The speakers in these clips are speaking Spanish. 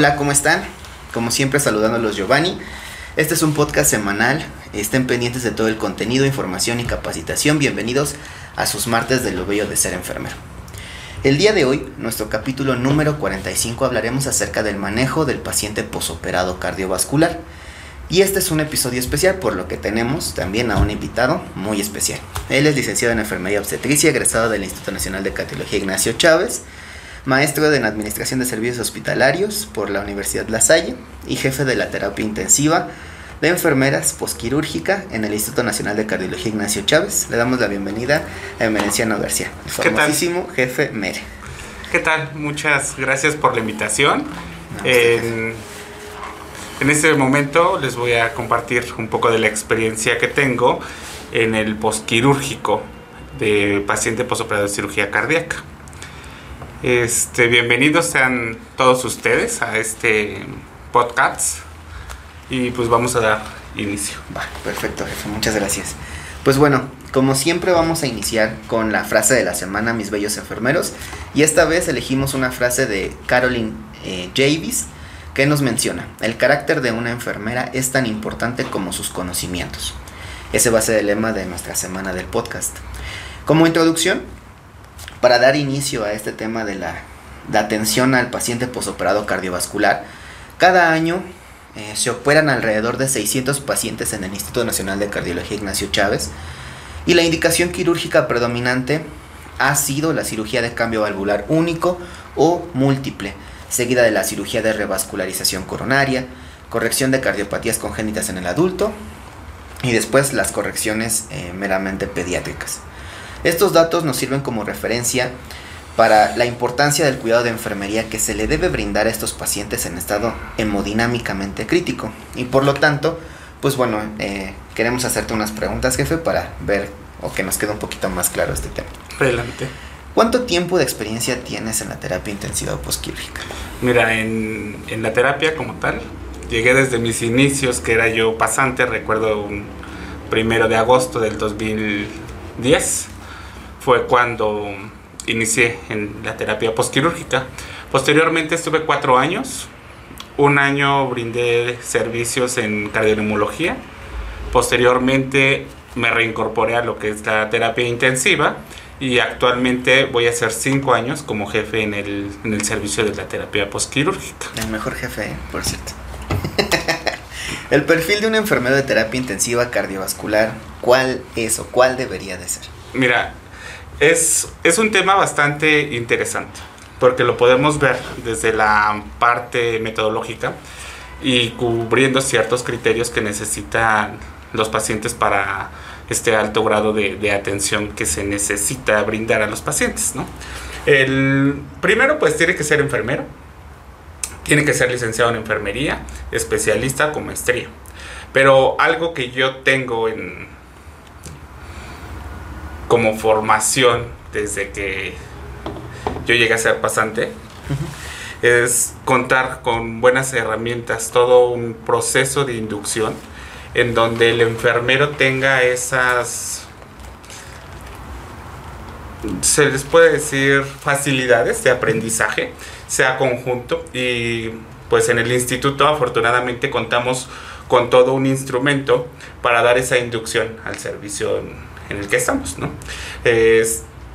Hola, ¿cómo están? Como siempre saludándolos Giovanni. Este es un podcast semanal. Estén pendientes de todo el contenido, información y capacitación. Bienvenidos a sus martes de lo bello de ser enfermero. El día de hoy, nuestro capítulo número 45, hablaremos acerca del manejo del paciente posoperado cardiovascular. Y este es un episodio especial por lo que tenemos también a un invitado muy especial. Él es licenciado en enfermería obstetricia, egresado del Instituto Nacional de Cardiología Ignacio Chávez maestro en Administración de Servicios Hospitalarios por la Universidad La Salle y jefe de la terapia intensiva de enfermeras posquirúrgica en el Instituto Nacional de Cardiología Ignacio Chávez. Le damos la bienvenida a Emerenciano García, el famosísimo jefe MERE. ¿Qué tal? Muchas gracias por la invitación. en, en este momento les voy a compartir un poco de la experiencia que tengo en el posquirúrgico de paciente posoperado de cirugía cardíaca. Este, bienvenidos sean todos ustedes a este podcast y pues vamos a dar inicio. Perfecto, jefe, muchas gracias. Pues bueno, como siempre vamos a iniciar con la frase de la semana, mis bellos enfermeros, y esta vez elegimos una frase de Caroline eh, Javis que nos menciona, el carácter de una enfermera es tan importante como sus conocimientos. Ese va a ser el lema de nuestra semana del podcast. Como introducción, para dar inicio a este tema de la, atención al paciente posoperado cardiovascular, cada año eh, se operan alrededor de 600 pacientes en el Instituto Nacional de Cardiología Ignacio Chávez y la indicación quirúrgica predominante ha sido la cirugía de cambio valvular único o múltiple, seguida de la cirugía de revascularización coronaria, corrección de cardiopatías congénitas en el adulto y después las correcciones eh, meramente pediátricas. Estos datos nos sirven como referencia para la importancia del cuidado de enfermería que se le debe brindar a estos pacientes en estado hemodinámicamente crítico. Y por lo tanto, pues bueno, eh, queremos hacerte unas preguntas, jefe, para ver o que nos quede un poquito más claro este tema. Adelante. ¿Cuánto tiempo de experiencia tienes en la terapia intensiva posquírúrgica? Mira, en, en la terapia como tal, llegué desde mis inicios, que era yo pasante, recuerdo un primero de agosto del 2010 fue cuando inicié en la terapia postquirúrgica. Posteriormente estuve cuatro años. Un año brindé servicios en cardioneumología. Posteriormente me reincorporé a lo que es la terapia intensiva y actualmente voy a hacer cinco años como jefe en el, en el servicio de la terapia postquirúrgica. El mejor jefe, ¿eh? por cierto. el perfil de un enfermero de terapia intensiva cardiovascular, ¿cuál es o cuál debería de ser? Mira, es, un tema bastante interesante, porque lo podemos ver desde la parte metodológica y cubriendo ciertos criterios que necesitan los pacientes para este alto grado de, atención que se necesita brindar a los pacientes, El primero pues tiene que ser enfermero, tiene que ser licenciado en enfermería, especialista con maestría. Pero algo que yo tengo en, como formación desde que yo llegué a ser pasante es contar con buenas herramientas, todo un proceso de inducción en donde el enfermero tenga esas se les puede decir facilidades de aprendizaje, sea conjunto y pues en el instituto afortunadamente contamos con todo un instrumento para dar esa inducción al servicio en el que estamos, ¿no?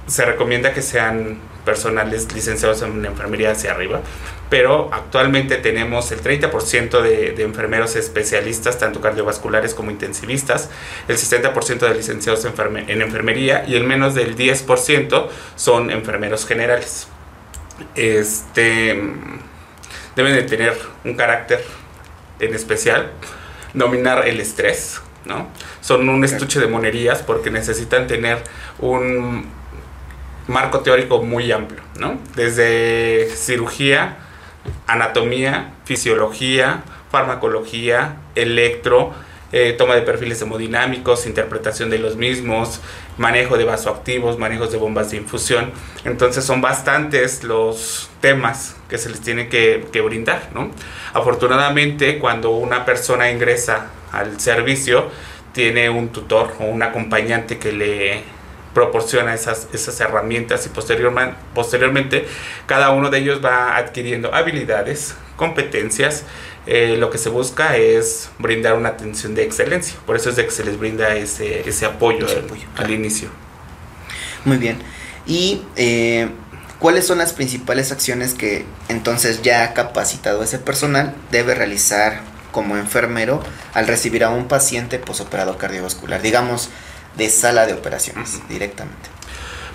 se recomienda que sean personales licenciados en enfermería hacia arriba, pero actualmente tenemos el 30% de, enfermeros especialistas, tanto cardiovasculares como intensivistas, el 60% de licenciados en enfermería y el menos del 10% son enfermeros generales. Este, deben de tener un carácter en especial, dominar el estrés, ¿no? Son un estuche de monerías porque necesitan tener un marco teórico muy amplio, ¿no? Desde cirugía, anatomía, fisiología, farmacología, electro, eh, toma de perfiles hemodinámicos, interpretación de los mismos, manejo de vasoactivos, manejos de bombas de infusión. Entonces son bastantes los temas que se les tiene que, que brindar, ¿no? Afortunadamente, cuando una persona ingresa al servicio, tiene un tutor o un acompañante que le proporciona esas, esas herramientas y posteriormente, posteriormente cada uno de ellos va adquiriendo habilidades, competencias. Eh, lo que se busca es brindar una atención de excelencia. Por eso es de que se les brinda ese, ese apoyo, al, inicio. Muy bien. Y eh, ¿Cuáles son las principales acciones que entonces ya capacitado ese personal debe realizar como enfermero al recibir a un paciente posoperado cardiovascular? Digamos, de sala de operaciones directamente.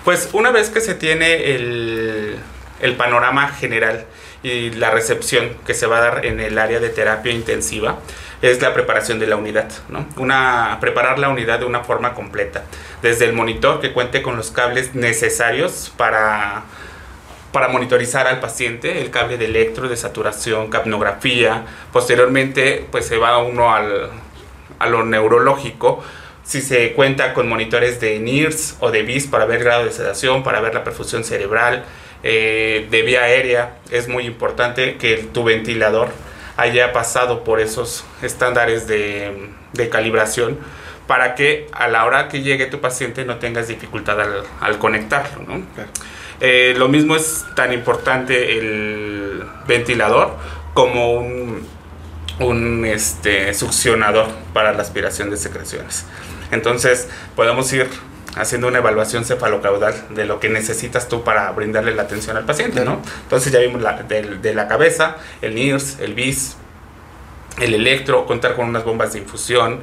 Pues una vez que se tiene el, el panorama general y la recepción que se va a dar en el área de terapia intensiva, es la preparación de la unidad, ¿no? Una, preparar la unidad de una forma completa, desde el monitor que cuente con los cables necesarios para para monitorizar al paciente, el cable de electro, de saturación, capnografía. Posteriormente, pues se va uno al, a lo neurológico. Si se cuenta con monitores de NIRS o de BIS para ver el grado de sedación, para ver la perfusión cerebral, eh, de vía aérea, es muy importante que tu ventilador haya pasado por esos estándares de, de calibración para que a la hora que llegue tu paciente no tengas dificultad al, al conectarlo. ¿no? Eh, lo mismo es tan importante el ventilador como un, un este, succionador para la aspiración de secreciones. Entonces podemos ir haciendo una evaluación cefalocaudal de lo que necesitas tú para brindarle la atención al paciente, ¿no? Entonces ya vimos la, de, la cabeza, el NIRS, el BIS, el electro, contar con unas bombas de infusión,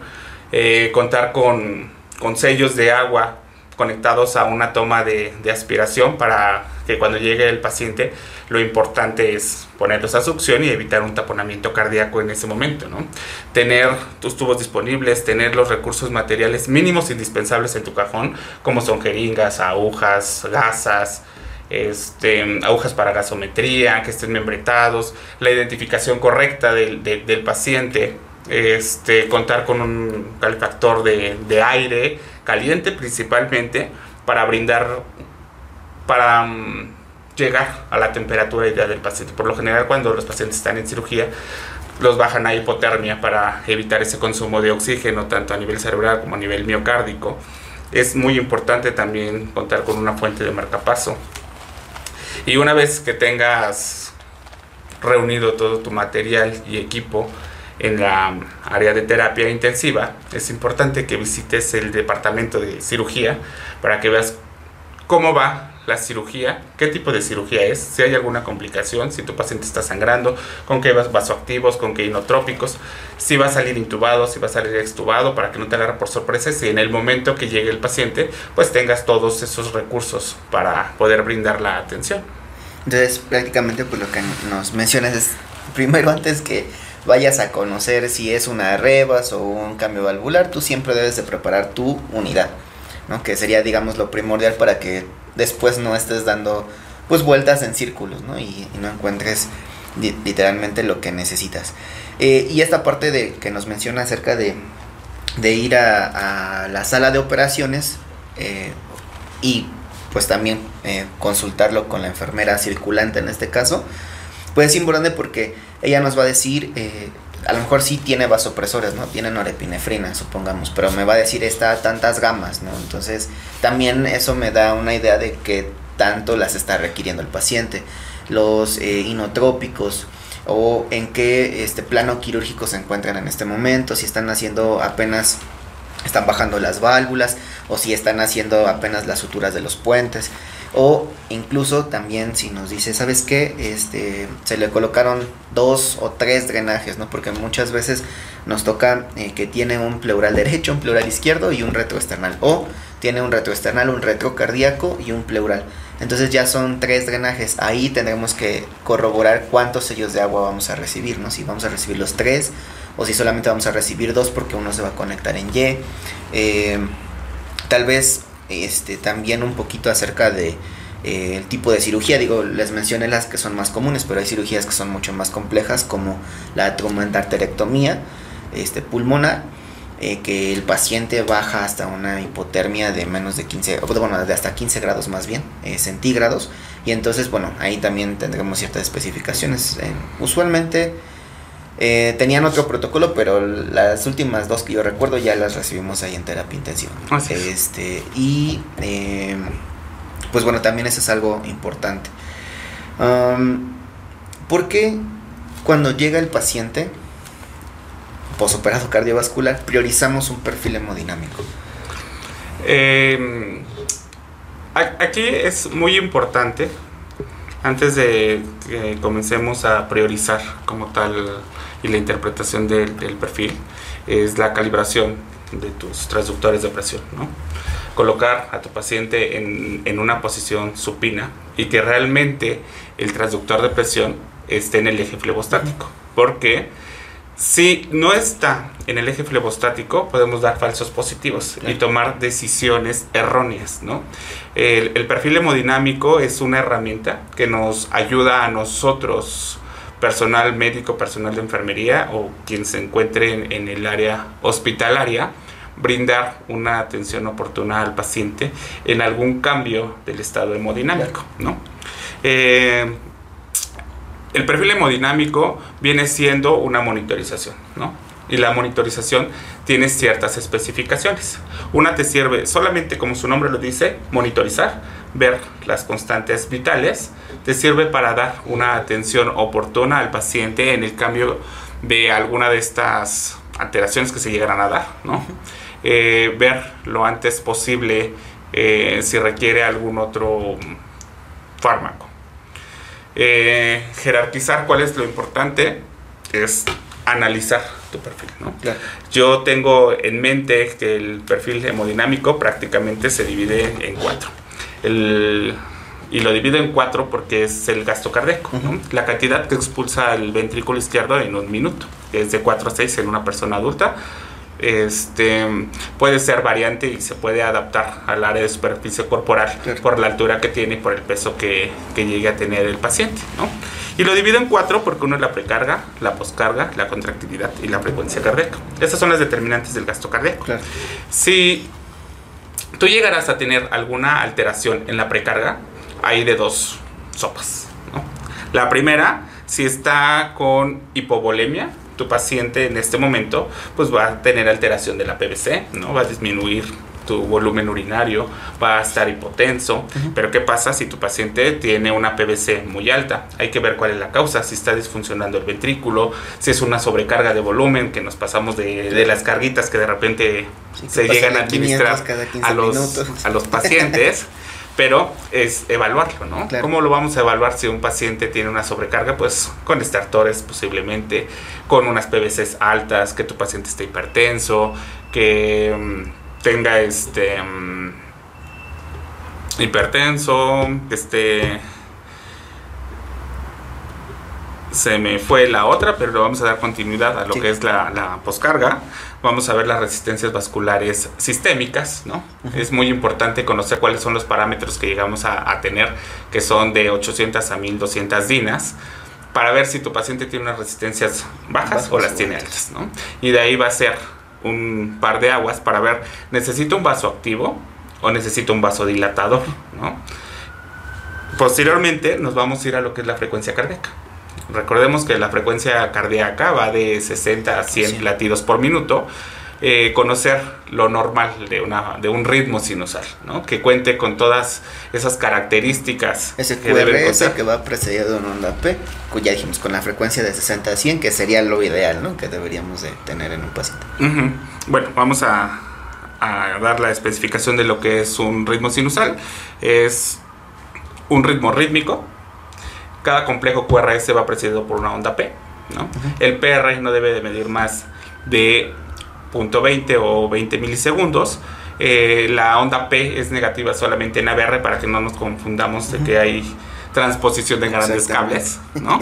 eh, contar con, con sellos de agua conectados a una toma de, aspiración para que cuando llegue el paciente lo importante es ponerlos a succión y evitar un taponamiento cardíaco en ese momento, ¿no? Tener tus tubos disponibles, tener los recursos materiales mínimos indispensables en tu cajón, como son jeringas, agujas, gasas, este, agujas para gasometría, que estén membretados, la identificación correcta del, del paciente, este, contar con un calefactor de, aire, caliente principalmente para brindar, para mm, llegar a la temperatura ideal del paciente. Por lo general cuando los pacientes están en cirugía, los bajan a hipotermia para evitar ese consumo de oxígeno, tanto a nivel cerebral como a nivel miocárdico. Es muy importante también contar con una fuente de marcapaso. Y una vez que tengas reunido todo tu material y equipo, en la área de terapia intensiva, es importante que visites el departamento de cirugía para que veas cómo va la cirugía, qué tipo de cirugía es, si hay alguna complicación, si tu paciente está sangrando, con qué vasoactivos, con qué inotrópicos, si va a salir intubado, si va a salir extubado, para que no te agarre por sorpresa, si en el momento que llegue el paciente, pues tengas todos esos recursos para poder brindar la atención. Entonces, prácticamente pues lo que nos mencionas es, primero antes que vayas a conocer si es una rebas o un cambio valvular, tú siempre debes de preparar tu unidad, ¿no? Que sería, digamos, lo primordial para que después no estés dando, pues, vueltas en círculos, ¿no? Y, no encuentres literalmente lo que necesitas. Eh, y esta parte de que nos menciona acerca de, de ir a, la sala de operaciones eh, y pues también eh, consultarlo con la enfermera circulante en este caso, pues es importante porque ella nos va a decir, eh, a lo mejor sí tiene vasopresores, ¿no? Tiene norepinefrina, supongamos, pero me va a decir está tantas gamas, ¿no? Entonces también eso me da una idea de qué tanto las está requiriendo el paciente. Los eh, inotrópicos o en qué este plano quirúrgico se encuentran en este momento, si están haciendo apenas están bajando las válvulas o si están haciendo apenas las suturas de los puentes. O incluso también si nos dice, ¿sabes qué? Este, se le colocaron dos o tres drenajes, ¿no? Porque muchas veces nos toca eh, que tiene un pleural derecho, un pleural izquierdo y un retroesternal. O tiene un retroesternal, un retrocardíaco y un pleural. Entonces ya son tres drenajes. Ahí tendremos que corroborar cuántos sellos de agua vamos a recibir, ¿no? Si vamos a recibir los tres o si solamente vamos a recibir dos porque uno se va a conectar en Y. Eh, tal vez este, también un poquito acerca de eh, el tipo de cirugía. Digo, les mencioné las que son más comunes, pero hay cirugías que son mucho más complejas, como la traumaendarterectomía este, pulmonar, eh, que el paciente baja hasta una hipotermia de menos de 15, bueno, de hasta 15 grados más bien, eh, centígrados. Y entonces, bueno, ahí también tendremos ciertas especificaciones. usualmente Eh, tenían otro protocolo, pero las últimas dos que yo recuerdo ya las recibimos ahí en terapia intensiva. Así es. Este, y eh, pues bueno, también eso es algo importante. Um, ¿Por qué cuando llega el paciente posoperado cardiovascular priorizamos un perfil hemodinámico? Eh, a- aquí es muy importante, antes de que comencemos a priorizar como tal y la interpretación del, del perfil, es la calibración de tus transductores de presión, ¿no? Colocar a tu paciente en, en una posición supina y que realmente el transductor de presión esté en el eje flebostático. Porque si no está en el eje flebostático, podemos dar falsos positivos y tomar decisiones erróneas, ¿no? El, el perfil hemodinámico es una herramienta que nos ayuda a nosotros, personal médico, personal de enfermería o quien se encuentre en, en el área hospitalaria, brindar una atención oportuna al paciente en algún cambio del estado hemodinámico, ¿no? Eh, el perfil hemodinámico viene siendo una monitorización, ¿no? Y la monitorización tiene ciertas especificaciones. Una te sirve solamente, como su nombre lo dice, monitorizar, ver las constantes vitales. Te sirve para dar una atención oportuna al paciente en el cambio de alguna de estas alteraciones que se llegarán a dar, ¿no? Eh, ver lo antes posible eh, si requiere algún otro fármaco. Eh, jerarquizar cuál es lo importante es analizar tu perfil, ¿no? Claro. Yo tengo en mente que el perfil hemodinámico prácticamente se divide en cuatro. El- y lo divido en cuatro porque es el gasto cardíaco, ¿no? La cantidad que expulsa el ventrículo izquierdo en un minuto, que es de 4 a 6 en una persona adulta. Este puede ser variante y se puede adaptar al área de superficie corporal Claro. por la altura que tiene y por el peso que, que llegue a tener el paciente. ¿no? Y lo divido en cuatro porque uno es la precarga, la poscarga, la contractilidad y la frecuencia cardíaca. Esas son las determinantes del gasto cardíaco. Claro. Si tú llegarás a tener alguna alteración en la precarga, hay de dos sopas. ¿no? La primera, si está con hipovolemia, tu paciente en este momento pues va a tener alteración de la PVC, ¿no? va a disminuir tu volumen urinario, va a estar hipotenso. Pero ¿qué pasa si tu paciente tiene una PVC muy alta? Hay que ver cuál es la causa, si está disfuncionando el ventrículo, si es una sobrecarga de volumen, que nos pasamos de, de las carguitas que de repente Sí, que se llegan a de 500 administrar cada 15 a los, a los pacientes. Pero es evaluarlo, ¿no? Claro. ¿Cómo lo vamos a evaluar si un paciente tiene una sobrecarga? Pues con estertores posiblemente, con unas PVCs altas, que tu paciente esté hipertenso, que mm, tenga este mm, hipertenso, que esté se me fue la otra, pero vamos a dar continuidad a lo Sí. que es la, la poscarga. Vamos a ver las resistencias vasculares sistémicas, ¿no? Es muy importante conocer cuáles son los parámetros que llegamos a, a tener, que son de 800 a 1200 dinas, para ver si tu paciente tiene unas resistencias bajas Bajas o las tiene altas. ¿no? Y de ahí va a ser un par de aguas para ver, ¿necesito un vaso activo o necesito un vaso dilatador, ¿no? Posteriormente nos vamos a ir a lo que es la frecuencia cardíaca. Recordemos que la frecuencia cardíaca va de 60 a 100 Sí. latidos por minuto. Eh, conocer lo normal de, una, de un ritmo sinusal, ¿no? que cuente con todas esas características Ese que QRS que va precedido de una onda P, que ya dijimos con la frecuencia de 60 a 100, que sería lo ideal, ¿no? Que deberíamos de tener en un paciente. Bueno, vamos a, a dar la especificación de lo que es un ritmo sinusal. Es un ritmo rítmico. Cada complejo QRS va precedido por una onda P. ¿no? El PR no debe de medir más de 0.20 o 20 milisegundos. Eh, la onda P es negativa solamente en ABR para que no nos confundamos de que hay transposición de grandes cables, ¿no?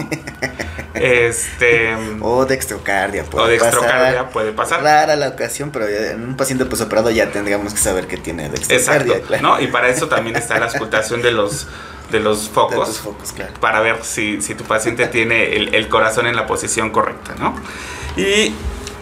este O dextrocardia, puede o dextrocardia pasar. puede pasar. Rara la ocasión, pero ya en un paciente posoperado ya tendríamos que saber que tiene dextrocardia. Exacto, claro. ¿no? Y para eso también está la auscultación de los, de los De focos, tus focos, claro. para ver si, si tu paciente tiene el, el corazón en la posición correcta, ¿no? Y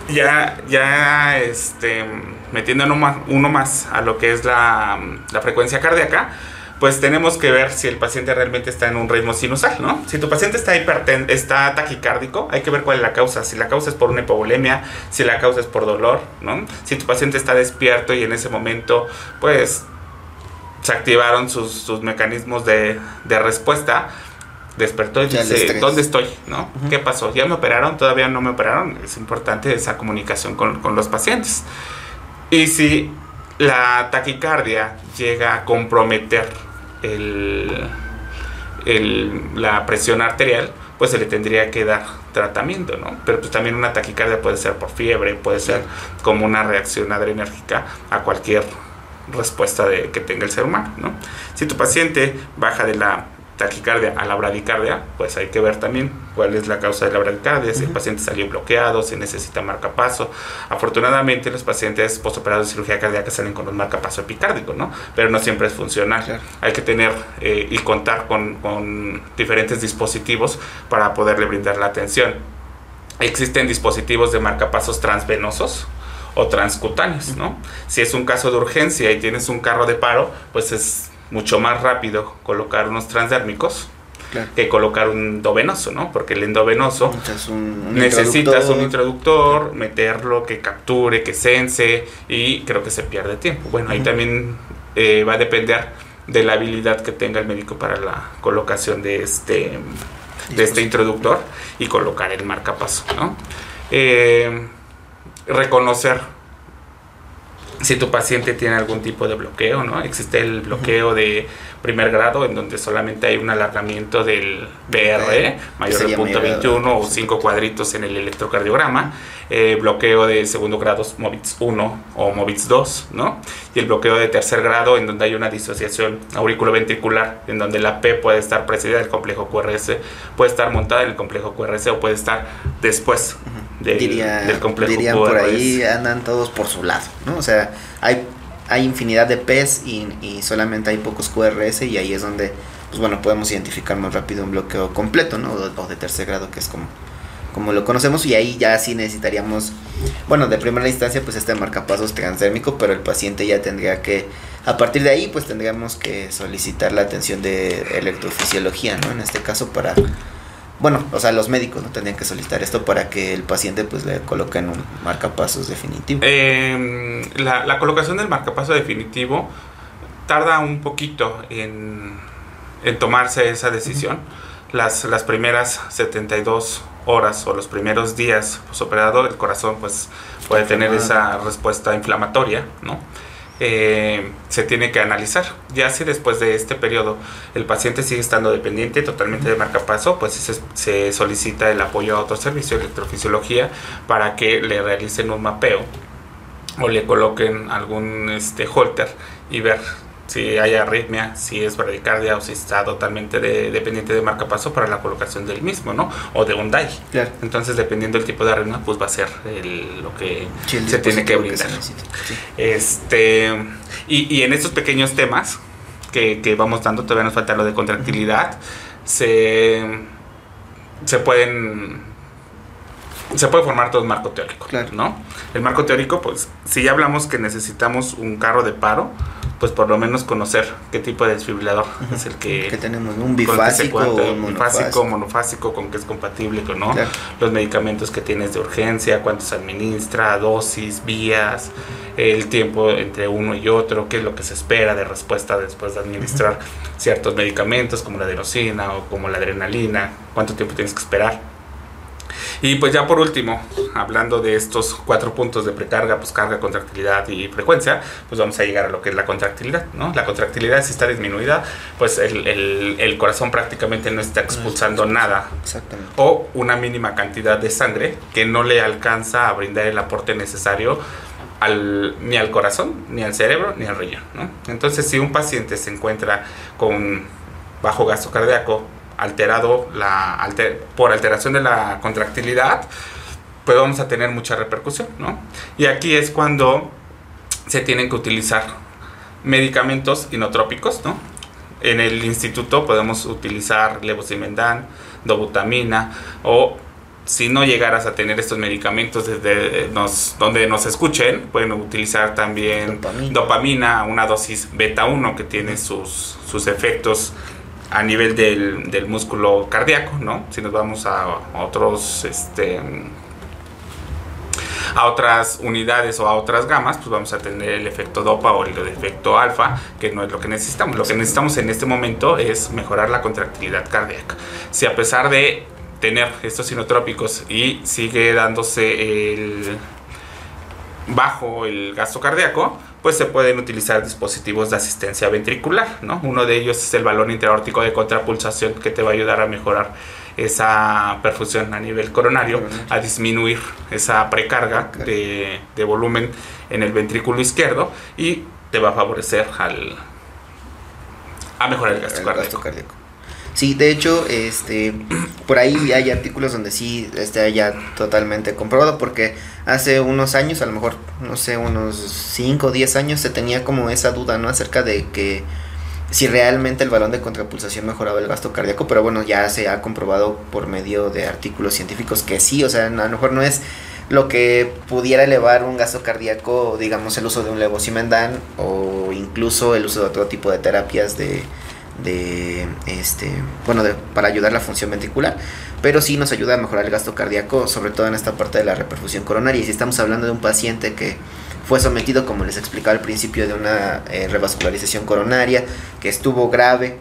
ya, ya este, metiendo uno más, uno más a lo que es la, la frecuencia cardíaca, pues tenemos que ver si el paciente realmente está en un ritmo sinusal, ¿no? Si tu paciente está hiperten está taquicárdico, hay que ver cuál es la causa. Si la causa es por una hipovolemia, si la causa es por dolor, ¿no? Si tu paciente está despierto y en ese momento, pues, se activaron sus, mecanismos de, respuesta, despertó y dice, ¿dónde estoy? ¿No? ¿Qué pasó? ¿Ya me operaron? ¿Todavía no me operaron? Es importante esa comunicación con, con los pacientes. Y si la taquicardia llega a comprometer la presión arterial, pues se le tendría que dar tratamiento, ¿no? Pero pues también una taquicardia puede ser por fiebre, puede ser como una reacción adrenérgica a cualquier respuesta de, que tenga el ser humano, ¿no? Si tu paciente baja de la taquicardia a la bradicardia, pues hay que ver también cuál es la causa de la bradicardia, si el paciente salió bloqueado, si necesita marcapaso. Afortunadamente los pacientes postoperados de cirugía cardíaca salen con un marcapaso epicárdico, ¿no? Pero no siempre es funcional. Hay que tener eh, y contar con, con diferentes dispositivos para poderle brindar la atención. Existen dispositivos de marcapasos transvenosos, o transcutáneos, ¿no? Si es un caso de urgencia y tienes un carro de paro, pues es mucho más rápido colocar unos transdérmicos que colocar un endovenoso, ¿no? Porque el endovenoso necesitas un introductor, meterlo, que capture, que sense y creo que se pierde tiempo. Bueno, ahí también eh, va a depender de la habilidad que tenga el médico para la colocación de este, de este introductor y colocar el marcapaso, ¿no? Eh, reconocer si tu paciente tiene algún tipo de bloqueo, ¿no? Existe el bloqueo de primer grado en donde solamente hay un alargamiento del BR mayor de punto 21 o 5 cuadritos en el electrocardiograma, eh, bloqueo de segundo grado MOVITS 1 o MOVITS 2, ¿no? Y el bloqueo de tercer grado en donde hay una disociación auriculoventricular en donde la P puede estar precedida del complejo QRS, puede estar montada en el complejo QRS o puede estar después del complejo dirían por ahí andan todos por su lado, ¿no? O sea, hay, hay infinidad de P's y, solamente hay pocos QRS y ahí es donde, pues bueno, podemos identificar más rápido un bloqueo completo, ¿no? O, de tercer grado, que es como, como lo conocemos y ahí ya sí necesitaríamos, bueno, de primera instancia pues este marcapasos transdérmico, pero el paciente ya tendría que, a partir de ahí pues tendríamos que solicitar la atención de electrofisiología, ¿no? En este caso para bueno, o sea, los médicos no tendrían que solicitar esto para que el paciente pues le coloquen un marcapasos definitivo. Em, la, colocación del marcapaso definitivo tarda un poquito en, tomarse esa decisión. Las, las primeras 72 horas o los primeros días posoperado el corazón pues puede tener esa respuesta inflamatoria, ¿no? Eh, se tiene que analizar. Ya si después de este periodo el paciente sigue estando dependiente totalmente de marcapaso, pues se, se solicita el apoyo a otro servicio de electrofisiología para que le realicen un mapeo o le coloquen algún este, holter y ver si hay arritmia, si es bradicardia o si está totalmente dependiente de marcapaso para la colocación del mismo, ¿no? O de un DAI. Entonces, dependiendo del tipo de arritmia, pues va a ser lo que se tiene que brindar. Este, y, en estos pequeños temas que, que, vamos dando, todavía nos falta lo de contractilidad, se, se pueden se puede formar todo un marco teórico, ¿no? El marco teórico, pues, si ya hablamos que necesitamos un carro de paro, pues por lo menos conocer qué tipo de desfibrilador es el que, que tenemos un bifásico, un monofásico, monofásico con que es compatible con ¿no? los medicamentos que tienes de urgencia, cuántos administra, dosis, vías, el tiempo entre uno y otro, qué es lo que se espera de respuesta después de administrar ciertos medicamentos como la adenosina o como la adrenalina, cuánto tiempo tienes que esperar y pues ya por último, hablando de estos cuatro puntos de precarga, pues carga, contractilidad y frecuencia, pues vamos a llegar a lo que es la contractilidad, ¿no? La contractilidad si está disminuida, pues el, el, corazón prácticamente no está expulsando nada. Exactamente. O una mínima cantidad de sangre que no le alcanza a brindar el aporte necesario al, ni al corazón, ni al cerebro, ni al riñón, ¿no? Entonces si un paciente se encuentra con bajo gasto cardíaco, alterado la, por alteración de la contractilidad, pues vamos a tener mucha repercusión, ¿no? Y aquí es cuando se tienen que utilizar medicamentos inotrópicos, ¿no? En el instituto podemos utilizar levosimendan, dobutamina o si no llegaras a tener estos medicamentos desde nos, donde nos escuchen, pueden utilizar también dopamina, una dosis beta 1 que tiene sus, sus efectos a nivel del, del, músculo cardíaco, ¿no? Si nos vamos a, otros, este, a otras unidades o a otras gamas, pues vamos a tener el efecto dopa o el efecto alfa, que no es lo que necesitamos. Lo que necesitamos en este momento es mejorar la contractilidad cardíaca. Si a pesar de tener estos sinotrópicos y sigue dándose el bajo el gasto cardíaco, pues se pueden utilizar dispositivos de asistencia ventricular, ¿no? Uno de ellos es el balón intraórtico de contrapulsación que te va a ayudar a mejorar esa perfusión a nivel coronario, a disminuir esa precarga de, volumen en el ventrículo izquierdo y te va a favorecer al, a mejorar el gasto cardíaco. Sí, de hecho, este, por ahí hay artículos donde sí está ya totalmente comprobado, porque hace unos años, a lo mejor, no sé, unos 5 o 10 años, se tenía como esa duda, ¿no? Acerca de que si realmente el balón de contrapulsación mejoraba el gasto cardíaco, pero bueno, ya se ha comprobado por medio de artículos científicos que sí, o sea, a lo mejor no es lo que pudiera elevar un gasto cardíaco, digamos, el uso de un levosimendan o incluso el uso de otro tipo de terapias de de este bueno para ayudar la función ventricular pero sí nos ayuda a mejorar el gasto cardíaco sobre todo en esta parte de la reperfusión coronaria. Y si estamos hablando de un paciente que fue sometido como les explicaba al principio de una eh, revascularización coronaria que estuvo grave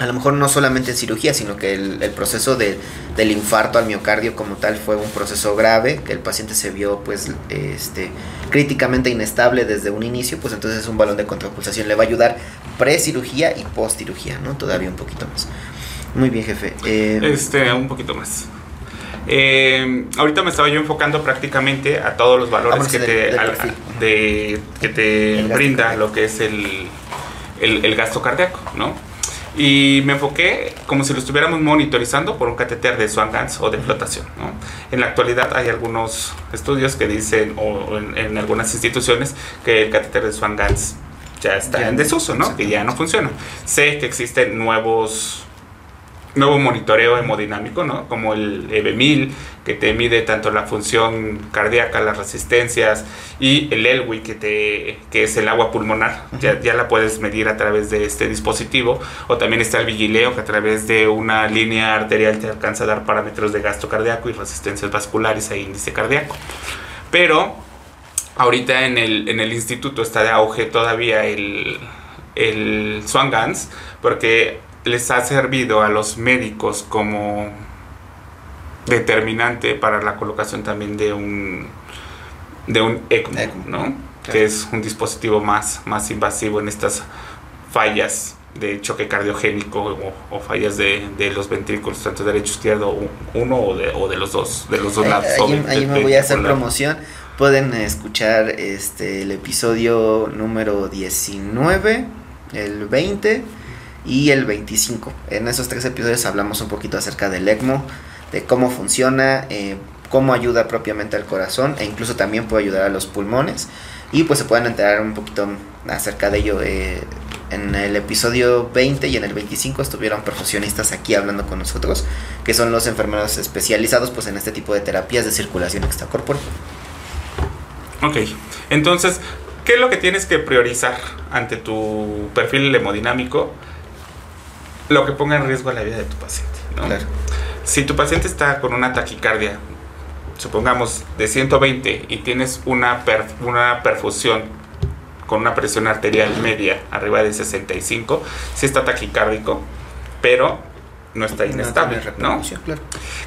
a lo mejor no solamente en cirugía, sino que el, proceso de, del infarto al miocardio como tal fue un proceso grave, que el paciente se vio pues este, críticamente inestable desde un inicio, pues entonces un balón de contrapulsación le va a ayudar pre-cirugía y post-cirugía, ¿no? Todavía un poquito más. Muy bien, jefe. Eh, este, un poquito más. Eh, ahorita me estaba yo enfocando prácticamente a todos los valores que, te, de, que te brinda lo que es el, el, el gasto cardíaco, ¿no? Y me enfoqué como si lo estuviéramos monitorizando por un catéter de Swan-Ganz o de flotación. ¿no? En la actualidad hay algunos estudios que dicen, o en, algunas instituciones, que el catéter de Swan-Ganz ya está en desuso, ¿no? que ya no funciona. Sé que existen nuevos nuevo monitoreo hemodinámico, ¿no? Como el EB1000, que te mide tanto la función cardíaca, las resistencias, y el ELWI, que, te, que es el agua pulmonar, ya, ya, la puedes medir a través de este dispositivo, o también está el vigileo, que a través de una línea arterial te alcanza a dar parámetros de gasto cardíaco y resistencias vasculares e índice cardíaco. Pero ahorita en el, en el instituto está de auge todavía el, el Swan-Ganz, porque les ha servido a los médicos como determinante para la colocación también de un de un ECMO, ¿no? Que es un dispositivo más, más invasivo en estas fallas de choque cardiogénico o, fallas de, de, los ventrículos, tanto derecho izquierdo, uno o de, o de los dos, de los dos lados. Ahí, me voy a hacer promoción. Pueden escuchar este el episodio número 19, el 20 y el 25. En esos tres episodios hablamos un poquito acerca del ECMO, de cómo funciona, eh, cómo ayuda propiamente al corazón e incluso también puede ayudar a los pulmones. Y pues se pueden enterar un poquito acerca de ello. Eh, en el episodio 20 y en el 25 estuvieron perfusionistas aquí hablando con nosotros, que son los enfermeros especializados pues en este tipo de terapias de circulación extracorpórea. Ok, entonces, ¿qué es lo que tienes que priorizar ante tu perfil hemodinámico? Lo que ponga en riesgo la vida de tu paciente. ¿no? Si tu paciente está con una taquicardia, supongamos de 120 y tienes una, una perfusión con una presión arterial media arriba de 65, sí está taquicárdico, pero no está inestable, ¿no?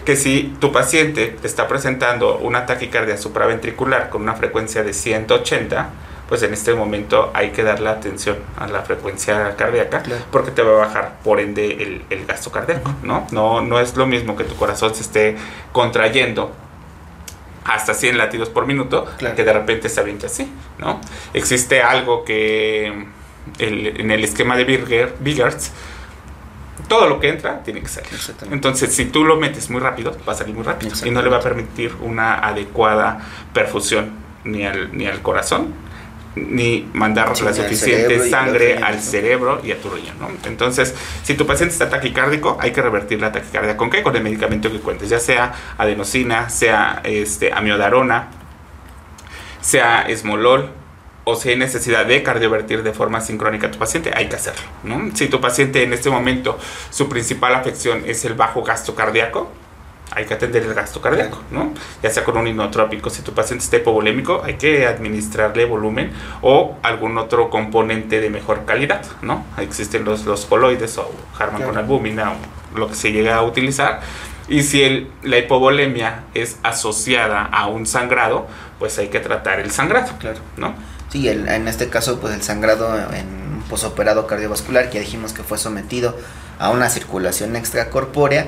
Que si tu paciente está presentando una taquicardia supraventricular con una frecuencia de 180, pues en este momento hay que darle atención a la frecuencia cardíaca porque te va a bajar por ende el, gasto cardíaco, ¿no? ¿no? No es lo mismo que tu corazón se esté contrayendo hasta 100 latidos por minuto que de repente se aviente así, ¿no? Existe algo que en el esquema de Biggerts todo lo que entra tiene que salir. Entonces, si tú lo metes muy rápido, va a salir muy rápido y no le va a permitir una adecuada perfusión ni al, ni al corazón ni mandar Sí, la suficiente cerebro sangre al ¿no? cerebro y a tu riñón, ¿no? Entonces, si tu paciente está taquicárdico, hay que revertir la taquicardia. ¿Con qué? Con el medicamento que cuentes, ya sea adenosina, sea este, amiodarona, sea esmolol, o si hay necesidad de cardiovertir de forma sincrónica a tu paciente, hay que hacerlo, ¿no? Si tu paciente en este momento su principal afección es el bajo gasto cardíaco, hay que atender el gasto cardíaco, ¿no? Ya sea con un inotrópico, si tu paciente está hipovolémico, hay que administrarle volumen o algún otro componente de mejor calidad, ¿no? Existen los, los coloides o Harman con Claro. albúmina o lo que se llega a utilizar. Y si el- la hipovolemia es asociada a un sangrado, pues hay que tratar el sangrado, Claro. ¿no? Sí, el- en este caso, pues el sangrado en posoperado cardiovascular, que ya dijimos que fue sometido a una circulación extracorpórea,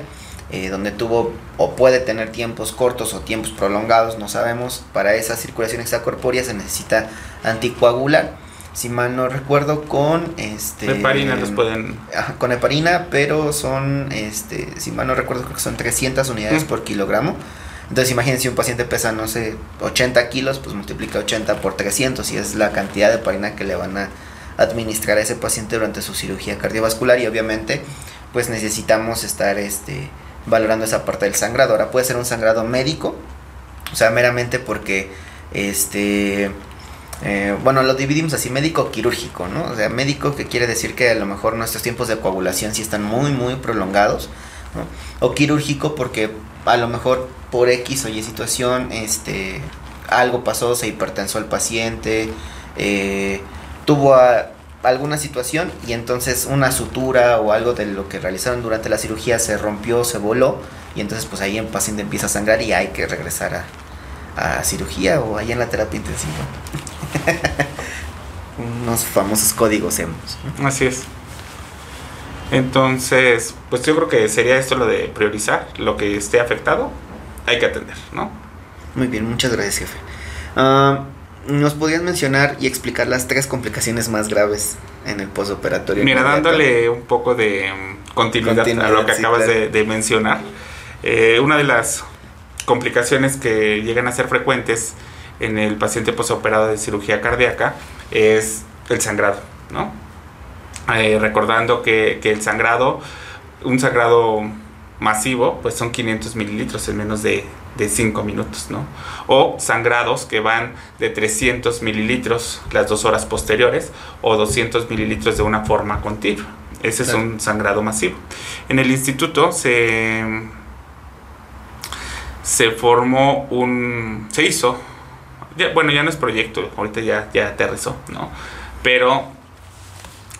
eh, donde tuvo o puede tener tiempos cortos o tiempos prolongados, no sabemos. Para esa circulación extracorpórea se necesita anticoagular. Si mal no recuerdo, con este. Heparina los pueden... Ajá, con heparina, pero son, este, si mal no recuerdo, creo que son 300 unidades Mm. por kilogramo. Entonces imagínense si un paciente pesa, no sé, 80 kilos, pues multiplica 80 por 300 y es la cantidad de heparina que le van a administrar a ese paciente durante su cirugía cardiovascular y obviamente pues necesitamos estar este, valorando esa parte del sangrado. Ahora puede ser un sangrado médico, o sea, meramente porque este... eh, bueno, lo dividimos así, médico quirúrgico, ¿no? O sea, médico que quiere decir que a lo mejor nuestros tiempos de coagulación sí están muy, muy prolongados, ¿no? O quirúrgico porque a lo mejor por X o Y situación, este, algo pasó, se hipertensó el paciente, eh, tuvo a- alguna situación y entonces una sutura o algo de lo que realizaron durante la cirugía se rompió, se voló y entonces pues ahí el paciente empieza a sangrar y hay que regresar a, a cirugía o ahí en la terapia intensiva. Unos famosos códigos hemos. Así es. Entonces, pues yo creo que sería esto lo de priorizar lo que esté afectado, hay que atender, ¿no? Muy bien, muchas gracias, jefe. Ah, ¿Nos podrías mencionar y explicar las tres complicaciones más graves en el postoperatorio? Mira, dándole un poco de mm, continuidad, Continuidad, a lo que sí, acabas claro. de, de mencionar, eh, una de las complicaciones que llegan a ser frecuentes en el paciente postoperado de cirugía cardíaca es el sangrado, ¿no? Eh, recordando que, que el sangrado, un sangrado masivo, pues son 500 mililitros en menos de, de 5 minutos, ¿no? O sangrados que van de 300 mililitros las dos horas posteriores o 200 mililitros de una forma continua. Ese Claro. es un sangrado masivo. En el instituto se, se formó un... se hizo, ya- bueno, ya no es proyecto, ahorita ya, ya aterrizó, ¿no? Pero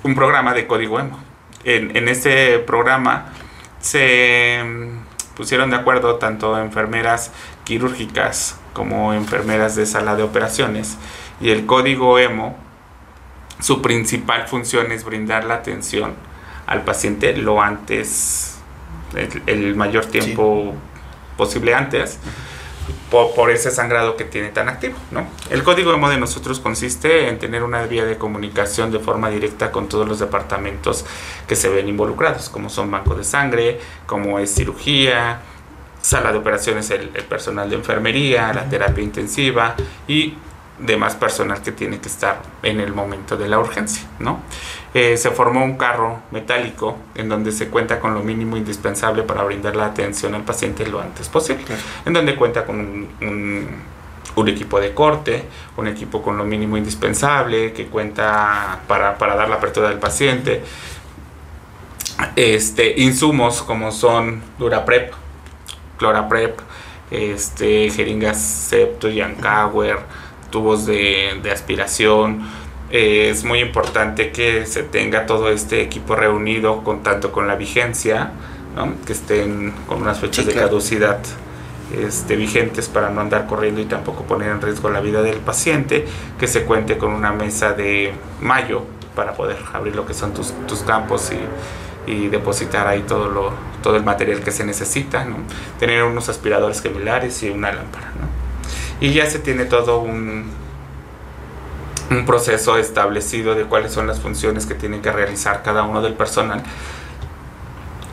un programa de código emo. En, en ese programa se mm, pusieron de acuerdo tanto enfermeras quirúrgicas como enfermeras de sala de operaciones y el código emo su principal función es brindar la atención al paciente lo antes el, el mayor tiempo posible antes por, por ese sangrado que tiene tan activo, ¿no? El código emo de nosotros consiste en tener una vía de comunicación de forma directa con todos los departamentos que se ven involucrados, como son banco de sangre, como es cirugía, sala de operaciones, el, el personal de enfermería, la terapia intensiva y demás personal que tiene que estar en el momento de la urgencia, ¿no? Eh, se formó un carro metálico en donde se cuenta con lo mínimo indispensable para brindar la atención al paciente lo antes posible Claro. en donde cuenta con un, un- un equipo de corte, un equipo con lo mínimo indispensable, que cuenta para, para dar la apertura del paciente, este, insumos como son Duraprep, Cloraprep, este, jeringas Septo y Ancower, tubos de, de aspiración. Eh, es muy importante que se tenga todo este equipo reunido con tanto con la vigencia, ¿no? que estén con unas fechas Sí, de claro. caducidad este, vigentes para no andar corriendo y tampoco poner en riesgo la vida del paciente, que se cuente con una mesa de mayo para poder abrir lo que son tus, tus campos y, y depositar ahí todo, lo, todo el material que se necesita, ¿no? tener unos aspiradores gemilares y una lámpara. ¿no? Y ya se tiene todo un, un proceso establecido de cuáles son las funciones que tiene que realizar cada uno del personal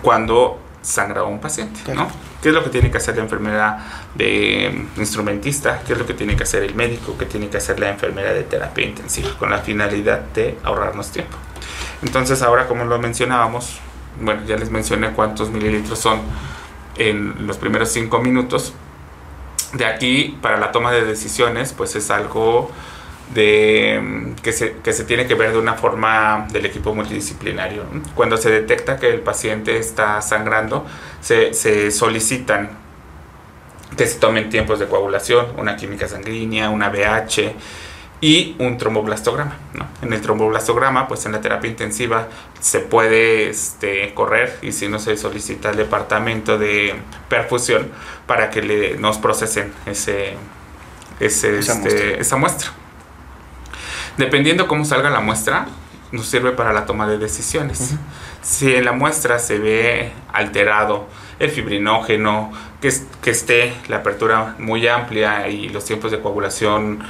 cuando sangra a un paciente, ¿no? ¿Qué es lo que tiene que hacer la enfermera de instrumentista? ¿Qué es lo que tiene que hacer el médico? ¿Qué tiene que hacer la enfermera de terapia intensiva? Con la finalidad de ahorrarnos tiempo. Entonces ahora como lo mencionábamos, bueno, ya les mencioné cuántos mililitros son en los primeros cinco minutos. De aquí, para la toma de decisiones, pues es algo de, que, se, que se tiene que ver de una forma del equipo multidisciplinario. Cuando se detecta que el paciente está sangrando, se, se solicitan que se tomen tiempos de coagulación, una química sanguínea, una BH, y un tromboblastograma. ¿no? En el tromboblastograma, pues en la terapia intensiva se puede este, correr y si no se solicita el departamento de perfusión para que le, nos procesen ese, ese, esa, este, muestra. esa muestra. Dependiendo cómo salga la muestra, nos sirve para la toma de decisiones. Uh -huh. Si en la muestra se ve alterado el fibrinógeno, que, que esté la apertura muy amplia y los tiempos de coagulación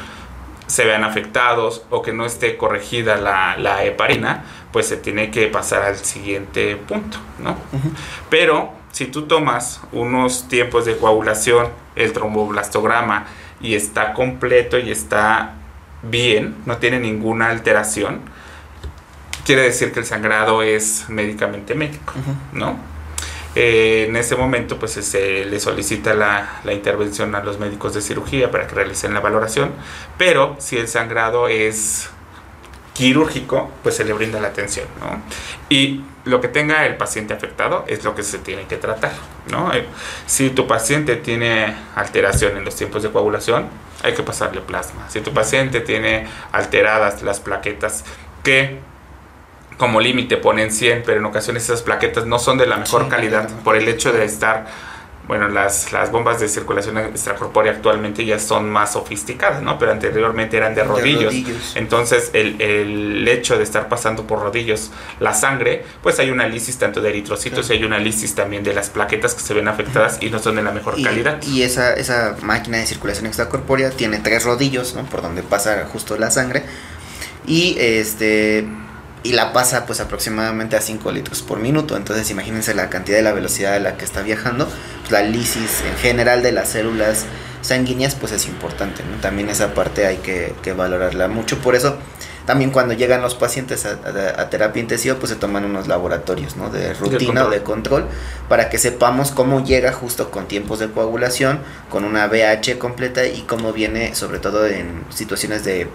se vean afectados o que no esté corregida la, la heparina, pues se tiene que pasar al siguiente punto, ¿no? Uh -huh. Pero si tú tomas unos tiempos de coagulación, el tromboblastograma, y está completo y está bien, no tiene ninguna alteración, quiere decir que el sangrado es médicamente médico, uh -huh. ¿no? Eh, en ese momento pues se le solicita la, la, intervención a los médicos de cirugía para que realicen la valoración, pero si el sangrado es quirúrgico, pues se le brinda la atención, ¿no? Y lo que tenga el paciente afectado es lo que se tiene que tratar, ¿no? Eh, si tu paciente tiene alteración en los tiempos de coagulación, hay que pasarle plasma. Si tu paciente tiene alteradas las plaquetas que como límite ponen 100, pero en ocasiones esas plaquetas no son de la mejor sí, calidad claro. por el hecho de estar, bueno, las, las bombas de circulación extracorpórea actualmente ya son más sofisticadas, ¿no? Pero anteriormente eran de rodillos. De rodillos. Entonces, el, el, hecho de estar pasando por rodillos la sangre, pues hay una lisis tanto de eritrocitos claro. y hay una lisis también de las plaquetas que se ven afectadas y no son de la mejor y, calidad. Y esa, esa máquina de circulación extracorpórea tiene tres rodillos, ¿no? Por donde pasa justo la sangre. Y este y la pasa pues aproximadamente a 5 litros por minuto. Entonces imagínense la cantidad de la velocidad a la que está viajando. Pues, la lisis en general de las células sanguíneas pues es importante. ¿no? También esa parte hay que, que, valorarla mucho. Por eso también cuando llegan los pacientes a, a, a terapia intensiva pues se toman unos laboratorios ¿no? de rutina o de control para que sepamos cómo llega justo con tiempos de coagulación, con una BH completa y cómo viene sobre todo en situaciones de